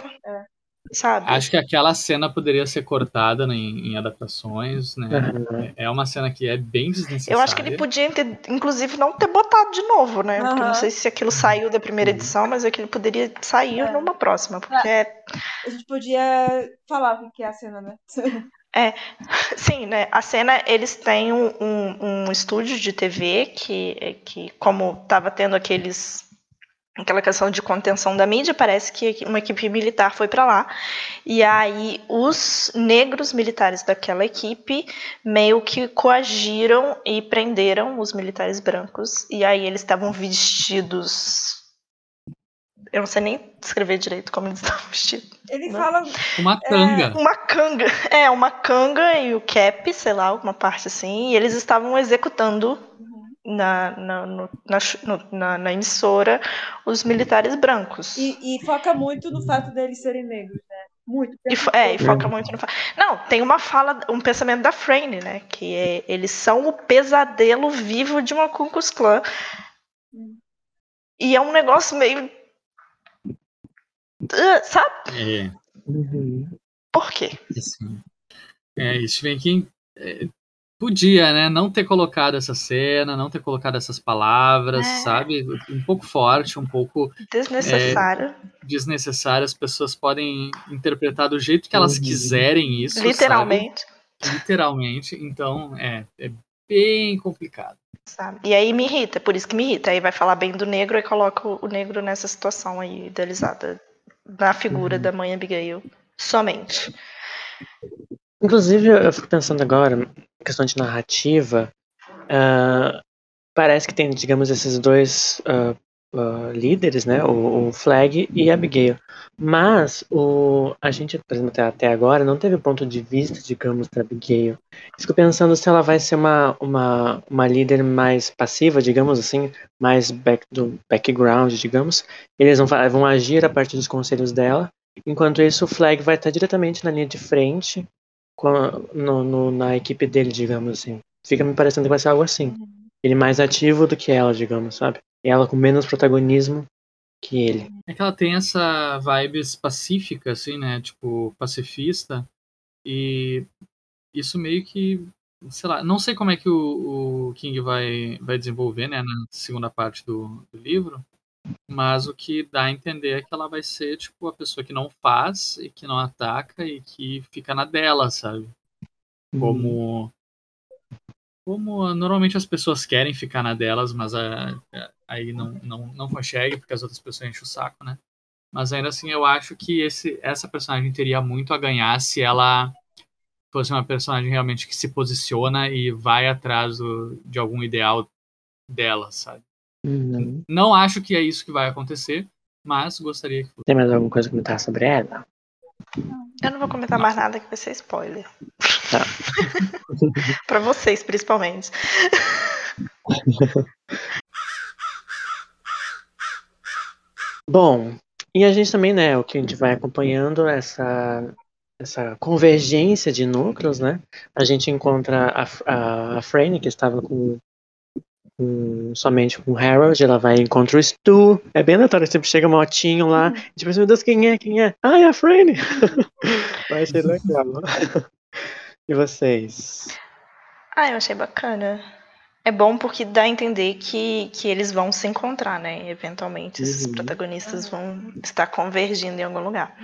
B: Sabe?
F: Acho que aquela cena poderia ser cortada né, em, em adaptações, né?
D: Aham.
F: É uma cena que é bem desnecessária.
B: Eu acho que ele podia, ter, inclusive, não ter botado de novo, né? Porque eu
E: Aham.
B: não sei se aquilo saiu da primeira edição, mas é que ele poderia sair
E: É.
B: numa próxima. Porque é
E: A gente podia falar o que é a cena, né?
B: Sim, né? A cena, eles têm um, um, um estúdio de TV que, que como estava tendo aqueles aquela questão de contenção da mídia, parece que uma equipe militar foi para lá. E aí os negros militares daquela equipe meio que coagiram e prenderam os militares brancos. E aí eles estavam vestidos eu não sei nem descrever direito como eles estavam vestidos.
E: Ele
B: Né?
E: fala.
F: Uma tanga.
B: Uma canga. É, uma canga e o cap, sei lá, alguma parte assim. E eles estavam executando na, na, no- na, na- na emissora os militares brancos. E,
E: E, e foca muito no fato deles serem negros, né? Muito.
B: fo- é, e foca muito no. fa- Não, tem uma fala, um pensamento da Frane, né? Que é, eles são o pesadelo vivo de uma Ku Klux Klan. E é um negócio meio. Ah, Sabe
F: É,
B: por quê?
F: assim. É, Stephen King é, podia, né, não ter colocado essa cena, não ter colocado essas palavras,
B: É.
F: sabe? Um pouco forte, um pouco
B: Desnecessário.
F: desnecessário. As pessoas podem interpretar do jeito que elas
D: Uhum.
F: quiserem isso, sabe?
B: literalmente.
F: Literalmente. Então, é, é bem complicado.
B: sabe? E aí me irrita, por isso que me irrita. Aí vai falar bem do negro e coloca o o negro nessa situação aí idealizada na figura
D: Uhum.
B: da mãe Abigail. Somente.
D: Inclusive, eu fico pensando agora, questão de narrativa, ah, parece que tem, digamos, esses dois ah, uh, líderes, né? O, o, Flag e a Abigail. Mas o, a gente, por exemplo, até agora, não teve ponto de vista, digamos, da Abigail. Fico pensando se ela vai ser uma, uma, uma líder mais passiva, digamos assim, mais back, do background, digamos. Eles vão, vão agir a partir dos conselhos dela. Enquanto isso, o Flag vai estar diretamente na linha de frente a, no, no, na equipe dele, digamos assim. Fica me parecendo que vai ser algo assim. Uhum. Ele mais ativo do que ela, digamos, sabe? ela com menos protagonismo que ele.
F: É que ela tem essa vibes pacífica, assim, né? Tipo, pacifista. E isso meio que. Sei lá, não sei como é que o, o King vai, vai desenvolver, né, na segunda parte do, do livro, mas o que dá a entender é que ela vai ser, tipo, a pessoa que não faz e que não ataca e que fica na dela, sabe? Uhum. Como como normalmente as pessoas querem ficar na delas, mas a, a, aí não, não, não consegue porque as outras pessoas enchem o saco, né? Mas ainda assim, eu acho que esse, essa personagem teria muito a ganhar se ela fosse uma personagem realmente que se posiciona e vai atrás do, de algum ideal dela, sabe? Uhum. Não acho que é isso que vai acontecer, mas gostaria que fosse.
D: Tem mais alguma coisa a comentar sobre ela?
B: Eu não vou comentar mais nada que vai ser spoiler. Tá. pra vocês, principalmente.
D: Bom, e a gente também, né, o que a gente vai acompanhando essa essa convergência de núcleos, né? A gente encontra a, a, a Frane, que estava com com, somente com o Harold, ela vai encontrar o Stu. É bem aleatório, sempre chega um motinho lá, uhum. a gente pensa, meu Deus, quem é? Quem é? Ah, é a Frane! vai ser legal. e vocês?
B: Ah, eu achei bacana. É bom porque dá a entender que, que eles vão se encontrar, né? Eventualmente, uhum. esses protagonistas vão estar convergindo em algum lugar.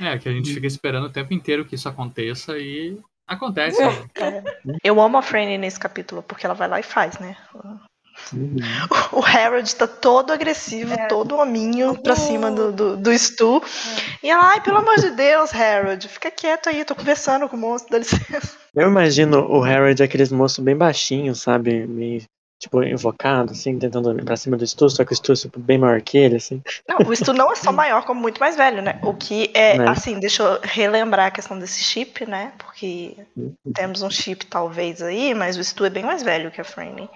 F: É, que a gente fica esperando o tempo inteiro que isso aconteça e Acontece. É.
B: Eu amo a Franny nesse capítulo, porque ela vai lá e faz, né? Uhum. O Harold tá todo agressivo, é. todo hominho pra cima do, do, do Stu. É. E ela, ai, pelo amor de Deus, Harold, fica quieto aí, tô conversando com o monstro, dá licença.
D: Eu imagino o Harold aqueles monstros bem baixinhos, sabe? Meio tipo, invocado, assim, tentando ir pra cima do Stu, só que o Stu é tipo, bem maior que ele, assim.
B: Não, o Stu não é só maior, como muito mais velho, né? O que é, né? assim, deixa eu relembrar a questão desse chip, né? Porque uhum. temos um chip talvez aí, mas o Stu é bem mais velho que a Franny.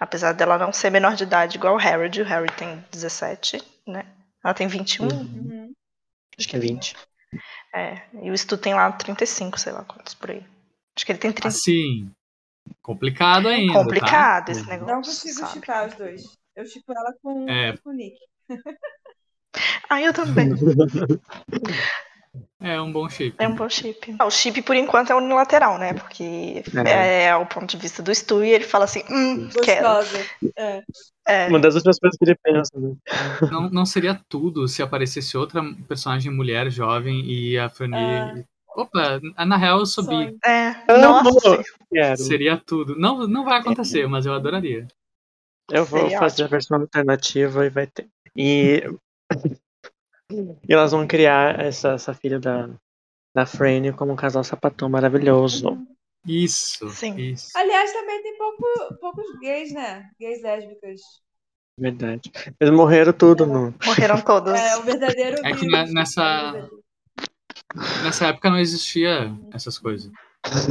B: Apesar dela não ser menor de idade igual o Harry, o Harry tem 17, né? Ela tem 21. Uhum.
D: Acho que é 20.
B: É, e o Stu tem lá 35, sei lá quantos por aí. Acho que ele tem 30.
F: Assim, Complicado ainda.
B: Complicado tá? esse negócio.
E: Não consigo sabe? chipar os dois. Eu chipo ela com, é. com o Nick.
B: ah, eu também.
F: É um bom chip.
B: É um bom chip. O chip, por enquanto, é unilateral, né? Porque é, é o ponto de vista do Stu e ele fala assim, hum, quero.
D: É. É. Uma das últimas coisas que ele pensa. Né?
F: Não, não seria tudo se aparecesse outra personagem mulher jovem e a Fanny é. Opa, na real eu subi.
B: É. Nossa.
F: Seria tudo. Não, não vai acontecer, mas eu adoraria.
D: Eu vou Seria fazer ótimo. a versão alternativa e vai ter. E, e elas vão criar essa, essa filha da, da Frane como um casal sapatão maravilhoso.
F: Isso.
B: Sim.
F: Isso.
E: Aliás, também tem pouco, poucos gays, né? Gays lésbicas.
D: Verdade. Eles morreram tudo, no...
B: Morreram todos.
E: É, o verdadeiro.
F: É que nessa. Nessa época não existia essas coisas.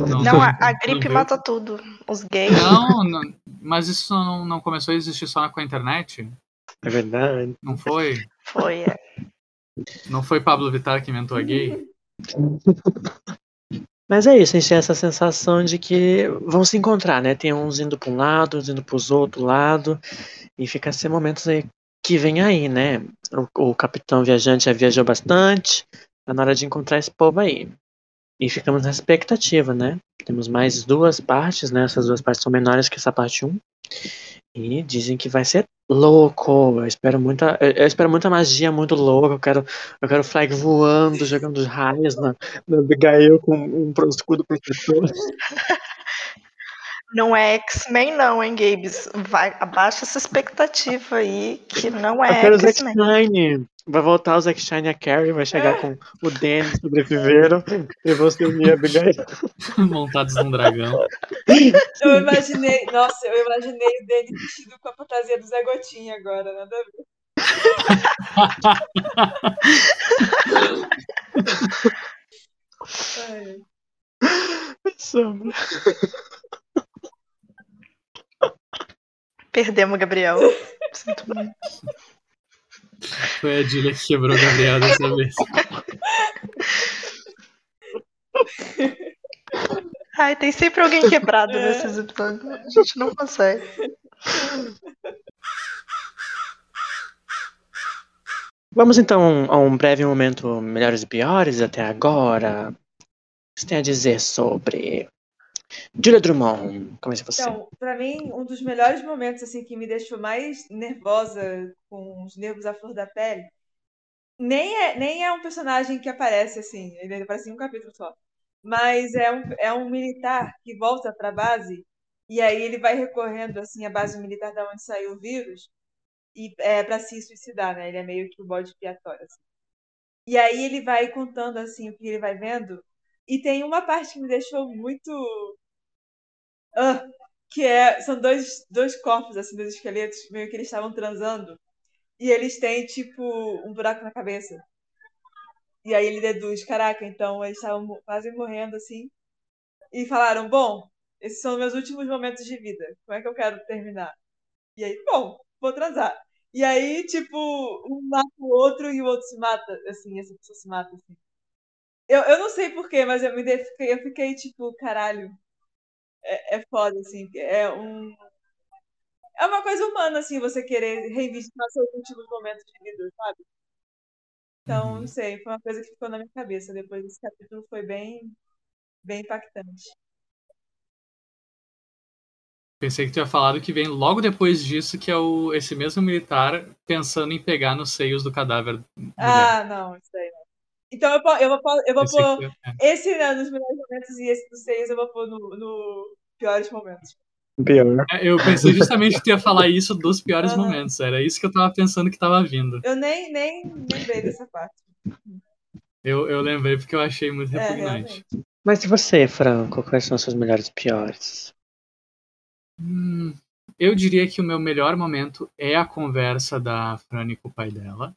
B: Não, não a, a, gripe mata tudo. Os gays.
F: Não, não, mas isso não, não começou a existir só com a internet?
D: É verdade.
F: Não foi?
B: Foi, é.
F: Não foi Pablo Vittar que inventou a gay?
D: Mas é isso, a gente tem essa sensação de que vão se encontrar, né? Tem uns indo para um lado, uns indo para os outro lado, e fica esses momentos aí que vem aí, né? O, o capitão viajante já viajou bastante, Tá na hora de encontrar esse povo aí. E ficamos na expectativa, né? Temos mais duas partes, né? Essas duas partes são menores que essa parte 1. E dizem que vai ser louco. Eu espero muita, eu espero muita magia muito louca. Eu quero, eu quero flag voando, jogando raios na, na Abigail com um escudo protetor.
B: Não é X-Men, não, hein, Gabes? Vai, abaixa essa expectativa aí, que não é
D: X-Men. Vai voltar o Zack Shine e a Carrie, vai chegar com o Danny sobreviveram e você e a Abigail.
F: Montados num dragão.
E: Eu imaginei, nossa, eu imaginei o Danny vestido com a fantasia do Zé Gotinha agora, nada a ver. Ai,
D: Sombra.
B: Perdemos Gabriel. Sinto muito.
F: Foi a Julia que quebrou o Gabriel dessa vez.
B: Ai, tem sempre alguém quebrado
E: É.
B: nesses episódios. A gente não consegue.
D: Vamos então a um breve momento melhores e piores até agora. O que você tem a dizer sobre Julia Drummond? Comece você.
E: Então, pra mim, um dos melhores momentos assim que me deixou mais nervosa, com os nervos à flor da pele, nem é, nem é um personagem que aparece assim, ele aparece em um capítulo só. Mas é um, é um militar que volta pra base e aí ele vai recorrendo assim à base militar da onde saiu o vírus e é para se suicidar, né? Ele é meio que o bode expiatório assim. E aí ele vai contando assim o que ele vai vendo e tem uma parte que me deixou muito ah, que é, são dois, dois corpos, assim, dois esqueletos, meio que eles estavam transando, e eles têm, tipo, um buraco na cabeça. E aí ele deduz, caraca, então eles estavam quase morrendo, assim, e falaram, bom, esses são meus últimos momentos de vida, como é que eu quero terminar? E aí, bom, vou transar. E aí, tipo, um mata o outro e o outro se mata, assim, essa pessoa se mata, assim. Eu, eu não sei porquê, mas eu me eu fiquei, tipo, caralho, é, é foda, assim. É um. É uma coisa humana, assim, você querer revisitar seus últimos momentos de vida, sabe? Então,
F: Uhum.
E: não sei, foi uma coisa que ficou na minha cabeça depois desse capítulo, foi bem, bem impactante.
F: Pensei que tu ia falado que vem logo depois disso, que é o, esse mesmo militar pensando em pegar nos seios do cadáver.
E: Ah, não, isso aí. Então eu, eu vou, pôr- eu vou pôr esse né, nos melhores momentos e esse dos seis eu vou pôr no, no piores momentos.
D: Pior.
F: é, eu pensei justamente que tu ia falar isso dos piores
E: Aham.
F: momentos. Era isso que eu tava pensando que tava vindo.
E: Eu nem, nem lembrei dessa parte.
F: Eu, eu lembrei porque eu achei muito
E: É,
F: repugnante.
E: realmente.
D: Mas e você, Franco? Quais são os seus melhores e piores?
F: Hum, eu diria que o meu melhor momento é a conversa da Franny com o pai dela.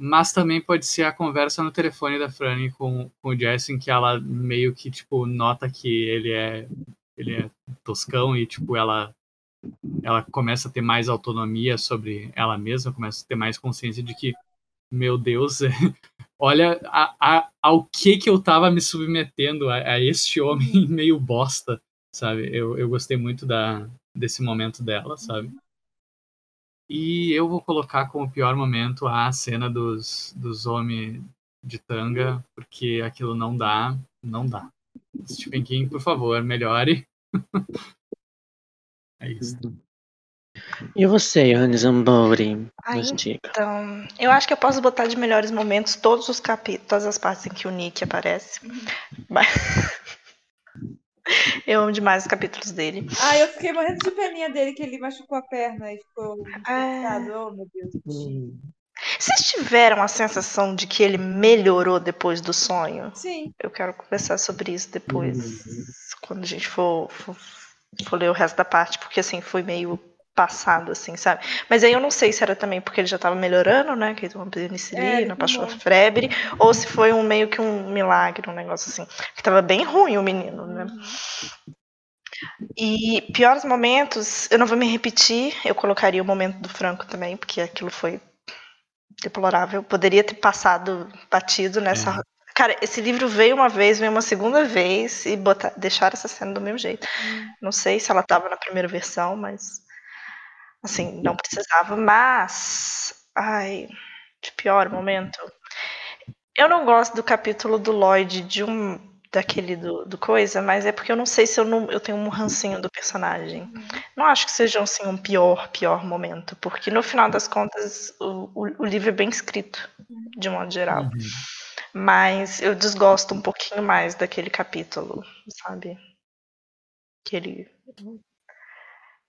F: Mas também pode ser a conversa no telefone da Franny com, com o Jesse, em que ela meio que, tipo, nota que ele é, ele é toscão e, tipo, ela, ela começa a ter mais autonomia sobre ela mesma, começa a ter mais consciência de que, meu Deus, olha a, a, ao que que eu tava me submetendo, a, a este homem meio bosta, sabe? Eu, eu gostei muito da, desse momento dela, sabe? E eu vou colocar como pior momento a cena dos, dos homens de tanga, porque aquilo não dá, não dá. Stephen King, por favor, melhore. é isso.
D: E você, Nos diga.
B: Então, eu acho que eu posso botar de melhores momentos todos os capítulos, todas as partes em que o Nick aparece. Mas- Eu amo demais os capítulos dele.
E: Ah, eu fiquei morrendo de peninha dele que ele machucou a perna e ficou
B: É.
E: infectado. Oh, meu Deus.
B: Vocês tiveram a sensação de que ele melhorou depois do sonho?
E: Sim,
B: Eu quero conversar sobre isso depois, quando a gente for, for, for ler o resto da parte, porque assim, foi meio passado, assim, sabe? Mas aí eu não sei se era também porque ele já tava melhorando, né? Que ele tomou
E: É,
B: penicilina, passou a febre, ou se foi um meio que um milagre, um negócio assim. Que tava bem ruim o menino, né? E piores momentos, eu não vou me repetir, eu colocaria o momento do Franco também, porque aquilo foi deplorável. Poderia ter passado batido nessa. Cara, esse livro veio uma vez, veio uma segunda vez e botar, deixar essa cena do mesmo jeito. Não sei se ela estava na primeira versão, mas assim, não precisava. Mas, ai, de pior momento. Eu não gosto do capítulo do Lloyd de um daquele do, do coisa, mas é porque eu não sei se eu não eu tenho um rancinho do personagem. Não acho que seja assim um pior pior momento, porque no final das contas o, o, o livro é bem escrito de modo geral.
F: Uhum.
B: Mas eu desgosto um pouquinho mais daquele capítulo, sabe? Que ele.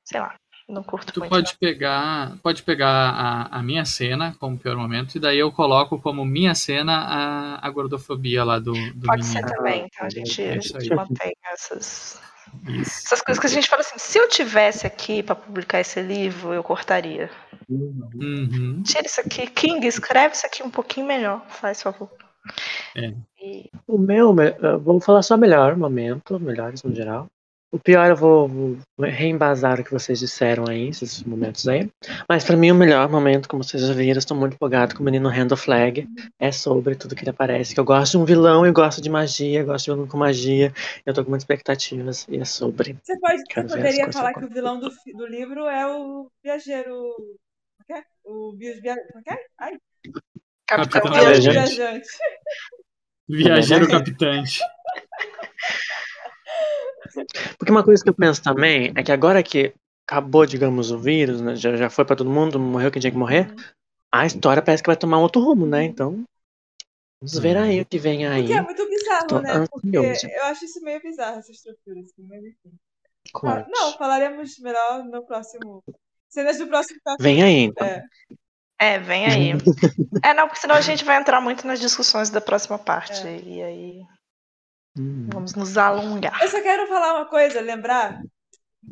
B: Sei lá. Não curto
F: Tu
B: muito.
F: pode pegar, pode pegar a, a minha cena como pior momento, e daí eu coloco como minha cena a, a gordofobia lá do, do
B: Pode ser
F: menino.
B: também, então a gente,
F: É
B: a gente mantém essas,
F: Isso.
B: essas coisas que a gente fala assim, se eu tivesse aqui pra publicar esse livro, eu cortaria.
F: Uhum.
B: Tira isso aqui, King, escreve isso aqui um pouquinho melhor, faz favor.
F: É.
B: E-
D: O meu, me- eu vou falar só melhor momento, melhores no geral. O pior eu vou, vou reembasar o que vocês disseram aí, esses momentos aí. Mas pra mim o melhor momento, como vocês já viram, estou muito empolgado com o menino Randall Flag. É sobre tudo que ele aparece. Que eu gosto de um vilão e gosto de magia, gosto de vilão com magia. Eu tô com muitas expectativas e é sobre.
E: Você, pode, você poderia falar que o vilão do, do livro é o viajeiro. Como é? O bios via... Como é? Ai,
B: Capitão Viajante.
F: Viajante.
E: viajante.
F: Viajeiro capitante.
D: Porque uma coisa que eu penso também é que agora que acabou, digamos, o vírus, né, já, já foi pra todo mundo, morreu quem tinha que morrer, a história parece que vai tomar um outro rumo, né? Então, vamos ver aí o que vem aí.
E: Porque é muito bizarro,
D: Tô
E: né? Porque
D: ansioso.
E: eu acho isso meio bizarro, essa estrutura, assim, mas enfim.
D: Conte.
E: Não, falaremos melhor no próximo. Cenas do próximo capítulo.
D: Vem aí, então.
E: É.
B: É, vem aí. é, não, porque senão a gente vai entrar muito nas discussões da próxima parte.
E: É.
B: E aí
D: Hum,
B: vamos nos alongar.
E: Eu só quero falar uma coisa, lembrar.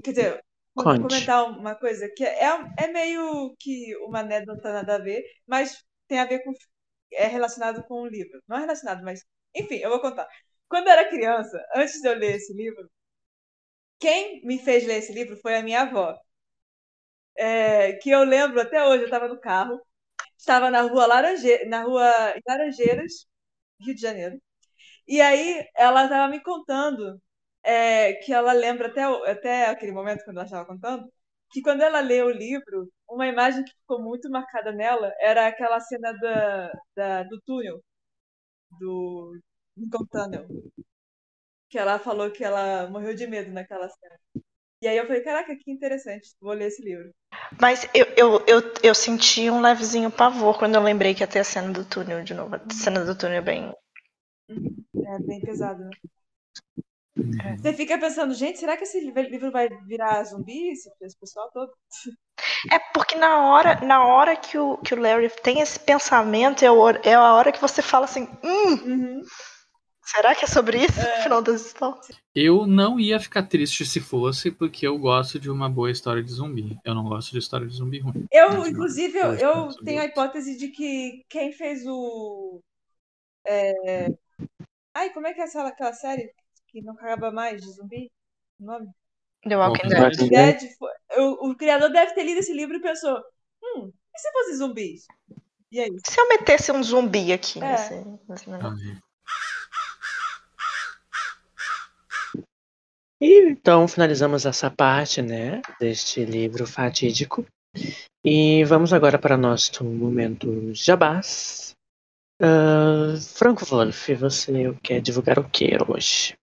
E: Quer dizer,
D: Conte.
E: comentar uma coisa que é, é meio que uma anedota nada a ver, mas tem a ver com. É relacionado com o livro. Não é relacionado, mas. Enfim, eu vou contar. Quando eu era criança, antes de eu ler esse livro, quem me fez ler esse livro foi a minha avó. É, que eu lembro até hoje, eu estava no carro, estava na rua, Laranje... na rua Laranjeiras, Rio de Janeiro. E aí ela estava me contando é, que ela lembra até, até aquele momento quando ela estava contando, que quando ela leu o livro, uma imagem que ficou muito marcada nela era aquela cena da, da- do túnel, do Lincoln Tunnel, que ela falou que ela morreu de medo naquela cena. E aí eu falei, caraca, que interessante, vou ler esse livro.
B: Mas eu, eu, eu, eu senti um levezinho pavor quando eu lembrei que ia ter a cena do túnel de novo. A cena do túnel é bem.
E: É bem pesado, né? Você fica pensando, gente, será que esse livro vai virar zumbi, esse, pessoal todo?
B: É porque na hora, na hora que, o, que o Larry tem esse pensamento, é, o- é a hora que você fala assim: hum,
E: Uhum.
B: será que é sobre isso? No final das histórias.
F: Eu não ia ficar triste se fosse, porque eu gosto de uma boa história de zumbi. Eu não gosto de história de zumbi ruim.
E: Eu,
F: Mas,
E: inclusive,
F: eu
E: eu, tenho a hipótese de que quem fez o. é, Ai, como é que é essa, aquela série que não acaba mais de zumbi? O nome?
B: The Walking Dead.
F: Dead.
E: Dead. foi- O, o criador deve ter lido esse livro e pensou: hum, e se fosse zumbis? E aí?
B: Se eu metesse um zumbi aqui
E: É.
B: nesse, nesse negócio.
D: E então finalizamos essa parte, né, deste livro fatídico. E vamos agora para nosso momento jabás. Ah, Franco Wolf, você quer divulgar o que hoje?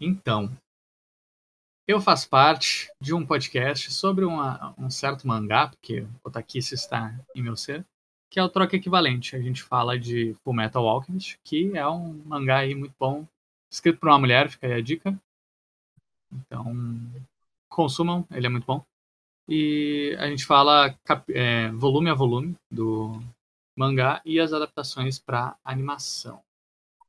F: Então, eu faço parte de um podcast sobre uma- um certo mangá, porque o Takice está em meu ser, que é o Troca Equivalente. A gente fala de Full Metal Alchemist, que é um mangá aí muito bom, escrito por uma mulher, fica aí a dica. Então, consumam, ele é muito bom. E a gente fala é, volume a volume do mangá e as adaptações para animação.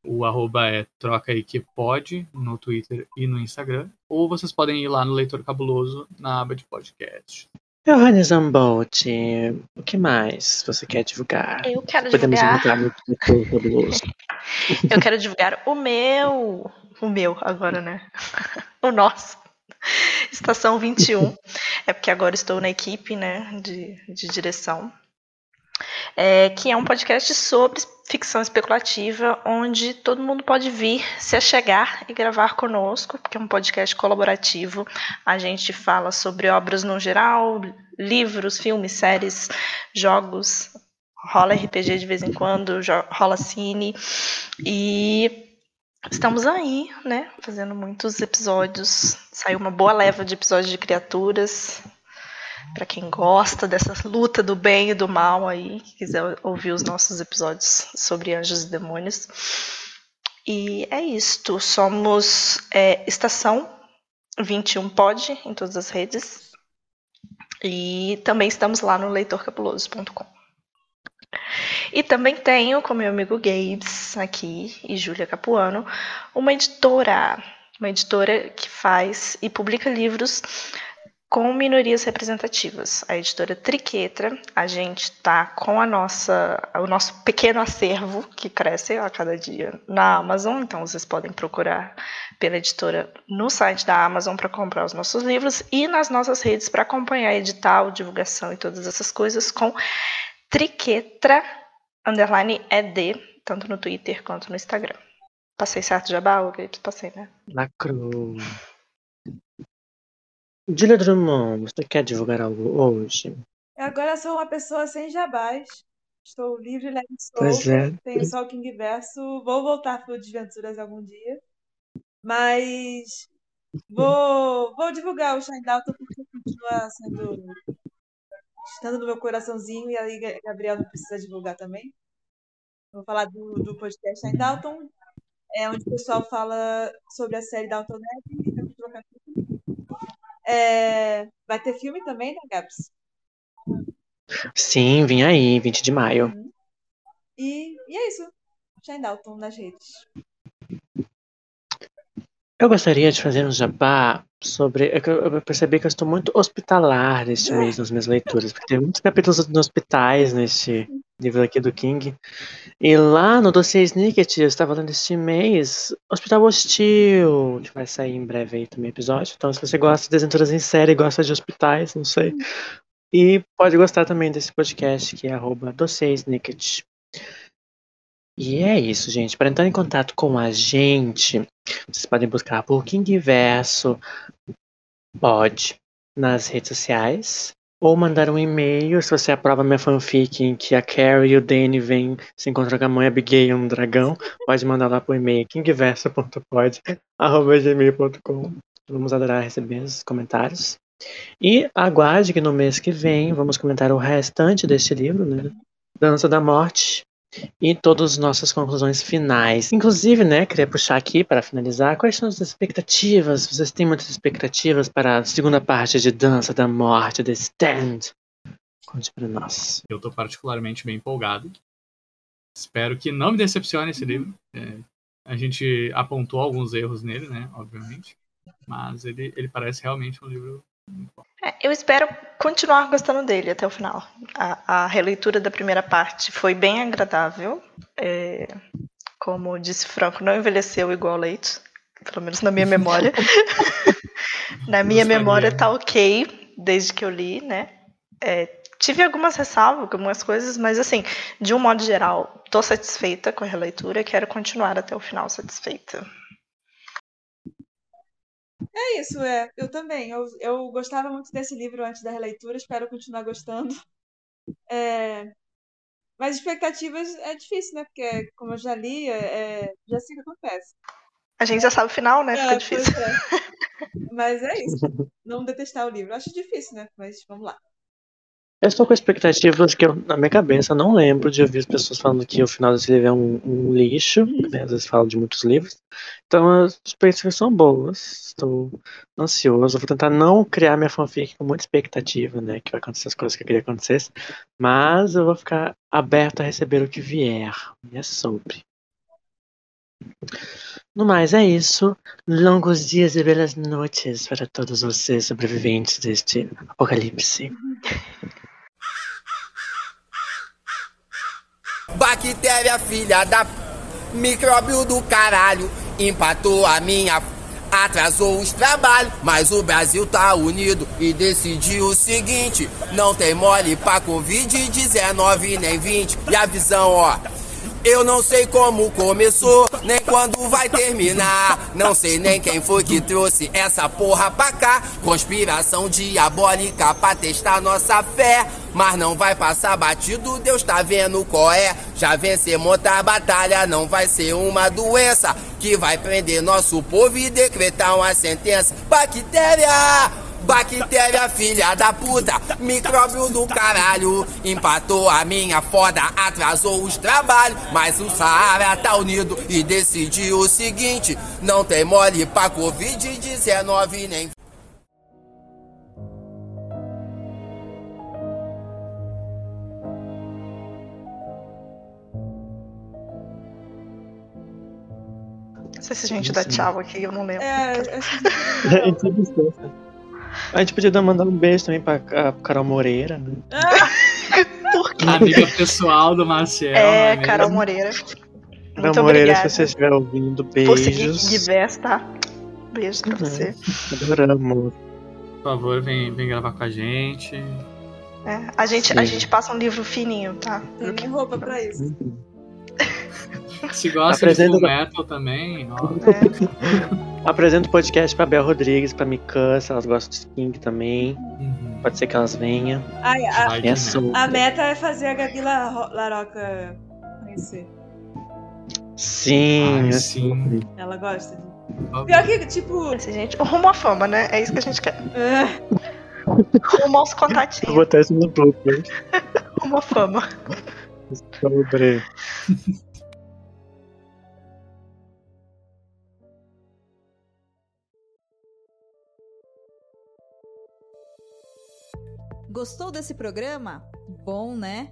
F: O arroba é troca aí que pode no Twitter e no Instagram. Ou vocês podem ir lá no Leitor Cabuloso na aba de podcast.
D: Johannes Zambolt, o que mais você quer divulgar?
B: Eu quero
D: Podemos
B: divulgar.
D: encontrar no Twitter fabuloso.
B: Eu quero divulgar o meu. O meu agora, né? O nosso. Estação 21. É porque agora estou na equipe, né? De, de direção. É, que é um podcast sobre ficção especulativa, onde todo mundo pode vir, se achegar e gravar conosco, porque é um podcast colaborativo. A gente fala sobre obras no geral, livros, filmes, séries, jogos, rola RPG de vez em quando, rola cine. E estamos aí, né? Fazendo muitos episódios. Saiu uma boa leva de episódios de criaturas. Pra quem gosta dessa luta do bem e do mal aí, quiser ouvir os nossos episódios sobre anjos e demônios. E é isto. Somos é, Estação 21 Pod em todas as redes. E também estamos lá no leitorcapuloso.com. E também tenho com meu amigo Gabes aqui e Júlia Capuano uma editora, uma editora que faz e publica livros com minorias representativas. A editora Triquetra, a gente está com a nossa, o nosso pequeno acervo que cresce a cada dia na Amazon, então vocês podem procurar pela editora no site da Amazon para comprar os nossos livros e nas nossas redes para acompanhar edital, divulgação e todas essas coisas com Triquetra underline ED, tanto no Twitter quanto no Instagram. Passei certo jabá, ou Passei, né?
D: Lacrou. Julia Drummond, você quer divulgar algo hoje?
E: Agora sou uma pessoa sem jabás. Estou livre, leve e
D: Pois é.
E: Tenho só o King Verso. Vou voltar para o Desventuras algum dia. Mas vou, vou divulgar o Shine Dalton porque continua sendo. Estando no meu coraçãozinho e aí Ga- Gabriel não precisa divulgar também. Vou falar do, do podcast Shine Dalton, é onde o pessoal fala sobre a série Dalton Neb. É, vai ter filme também, né, Gabs?
D: Sim, vim aí, 20 de maio.
E: Uhum. E, e é isso. Shine Dalton nas redes.
D: Eu gostaria de fazer um jabá sobre. é Eu percebi que eu estou muito hospitalar neste mês nas minhas leituras, porque tem muitos capítulos de hospitais neste livro aqui do King. E lá no dossiê Snicket, eu estava lendo este mês Hospital Hostil, que vai sair em breve aí também episódio. Então, se você gosta de aventuras em série, gosta de hospitais, não sei. E pode gostar também desse podcast que é arroba Snicket. E é isso, gente. Para entrar em contato com a gente, vocês podem buscar por King Verso, pode, nas redes sociais, ou mandar um e-mail se você aprova minha fanfic em que a Carrie e o Danny vêm se encontrar com a mãe Abigail um dragão, pode mandar lá por e-mail kingverso.pod@gmail.com. Vamos adorar receber os comentários. E aguarde que no mês que vem vamos comentar o restante deste livro, né? Dança da Morte, e todas as nossas conclusões finais. Inclusive, né, queria puxar aqui para finalizar, quais são as expectativas? Vocês têm muitas expectativas para a segunda parte de Dança da Morte, The Stand? Conte para nós.
F: Eu tô particularmente bem empolgado. Espero que não me decepcione esse livro. É, a gente apontou alguns erros nele, né? Obviamente. Mas ele, ele parece realmente um livro. muito bom.
B: É, eu espero continuar gostando dele até o final. A, a releitura da primeira parte foi bem agradável. É, como disse Franco, não envelheceu igual leite, pelo menos na minha memória. na minha
F: Gostaria.
B: memória tá ok, desde que eu li, né? É, tive algumas ressalvas, algumas coisas, mas assim, de um modo geral, tô satisfeita com a releitura e quero continuar até o final satisfeita.
E: É isso, é. Eu também. Eu, eu gostava muito desse livro antes da releitura, espero continuar gostando. É, Mas expectativas é difícil, né? Porque, como eu já li, é, é, já sei o que acontece.
B: A gente já sabe o final, né? Fica
E: É,
B: difícil.
E: é. Mas é isso. Não detestar o livro. Acho difícil, né? Mas vamos lá.
D: Eu estou com expectativas que eu, na minha cabeça, não lembro de ouvir as pessoas falando que o final desse livro é um, um lixo, né? Às vezes falam de muitos livros. Então as expectativas são boas. Estou ansioso. Vou tentar não criar minha fanfic com muita expectativa, né? Que vai acontecer as coisas que eu queria que. Mas eu vou ficar aberto a receber o que vier. E é sobre. No mais, é isso. Longos dias e belas noites para todos vocês sobreviventes deste apocalipse.
C: Bactéria, filha da micróbio do caralho, empatou a minha. Atrasou os trabalhos, mas o Brasil tá unido e decidiu o seguinte: não tem mole pra Covid-19 nem 20. E a visão, ó. Eu não sei como começou, nem quando vai terminar. Não sei nem quem foi que trouxe essa porra pra cá. Conspiração diabólica pra testar nossa fé. Mas não vai passar batido, Deus tá vendo qual é. Já vencemos outra batalha, não vai ser uma doença que vai prender nosso povo e decretar uma sentença. Bactéria! Bactéria, filha da puta, micróbio do caralho. Empatou a minha foda, atrasou os trabalhos. Mas o Saara tá unido e decidiu o seguinte: não tem mole pra Covid-19 nem.
B: Não sei se a gente dá tchau aqui, eu não lembro.
E: É, é...
D: A gente podia dar- mandar um beijo também pra Ca- Carol Moreira, né?
F: Amiga pessoal do Marcel.
B: É,
F: não
B: Carol
F: mesmo?
B: Moreira.
D: Carol
B: Muito
D: Moreira,
B: obrigada
D: se você estiver ouvindo,
B: por seguir
D: beijos.
B: King Vest, tá? Beijo pra
D: Uhum.
B: você.
D: Adoramos.
F: Por favor, vem, vem gravar com a gente.
B: É, a, gente, a gente passa um livro fininho, tá?
E: tem nem roupa pra isso.
F: Se gosta
D: Apresenta-
F: de Metal também, ó.
B: É.
D: Apresento o podcast pra Bel Rodrigues, pra Mikan, se elas gostam de King também.
F: Uhum.
D: Pode ser que elas venham.
E: Ai, a,
D: É
E: a meta é fazer a Gabi La- Laroca conhecer.
D: Sim,
F: Ai,
D: é
F: sim.
D: sobre.
E: Ela gosta Pior que, tipo.
B: Assim, gente, rumo à fama, né? É isso que a gente quer.
E: ah,
B: Rumo aos
D: Vou
B: contatinhos.
D: botar isso no blooper.
B: Rumo à fama.
D: Sobre.
G: Gostou desse programa? Bom, né?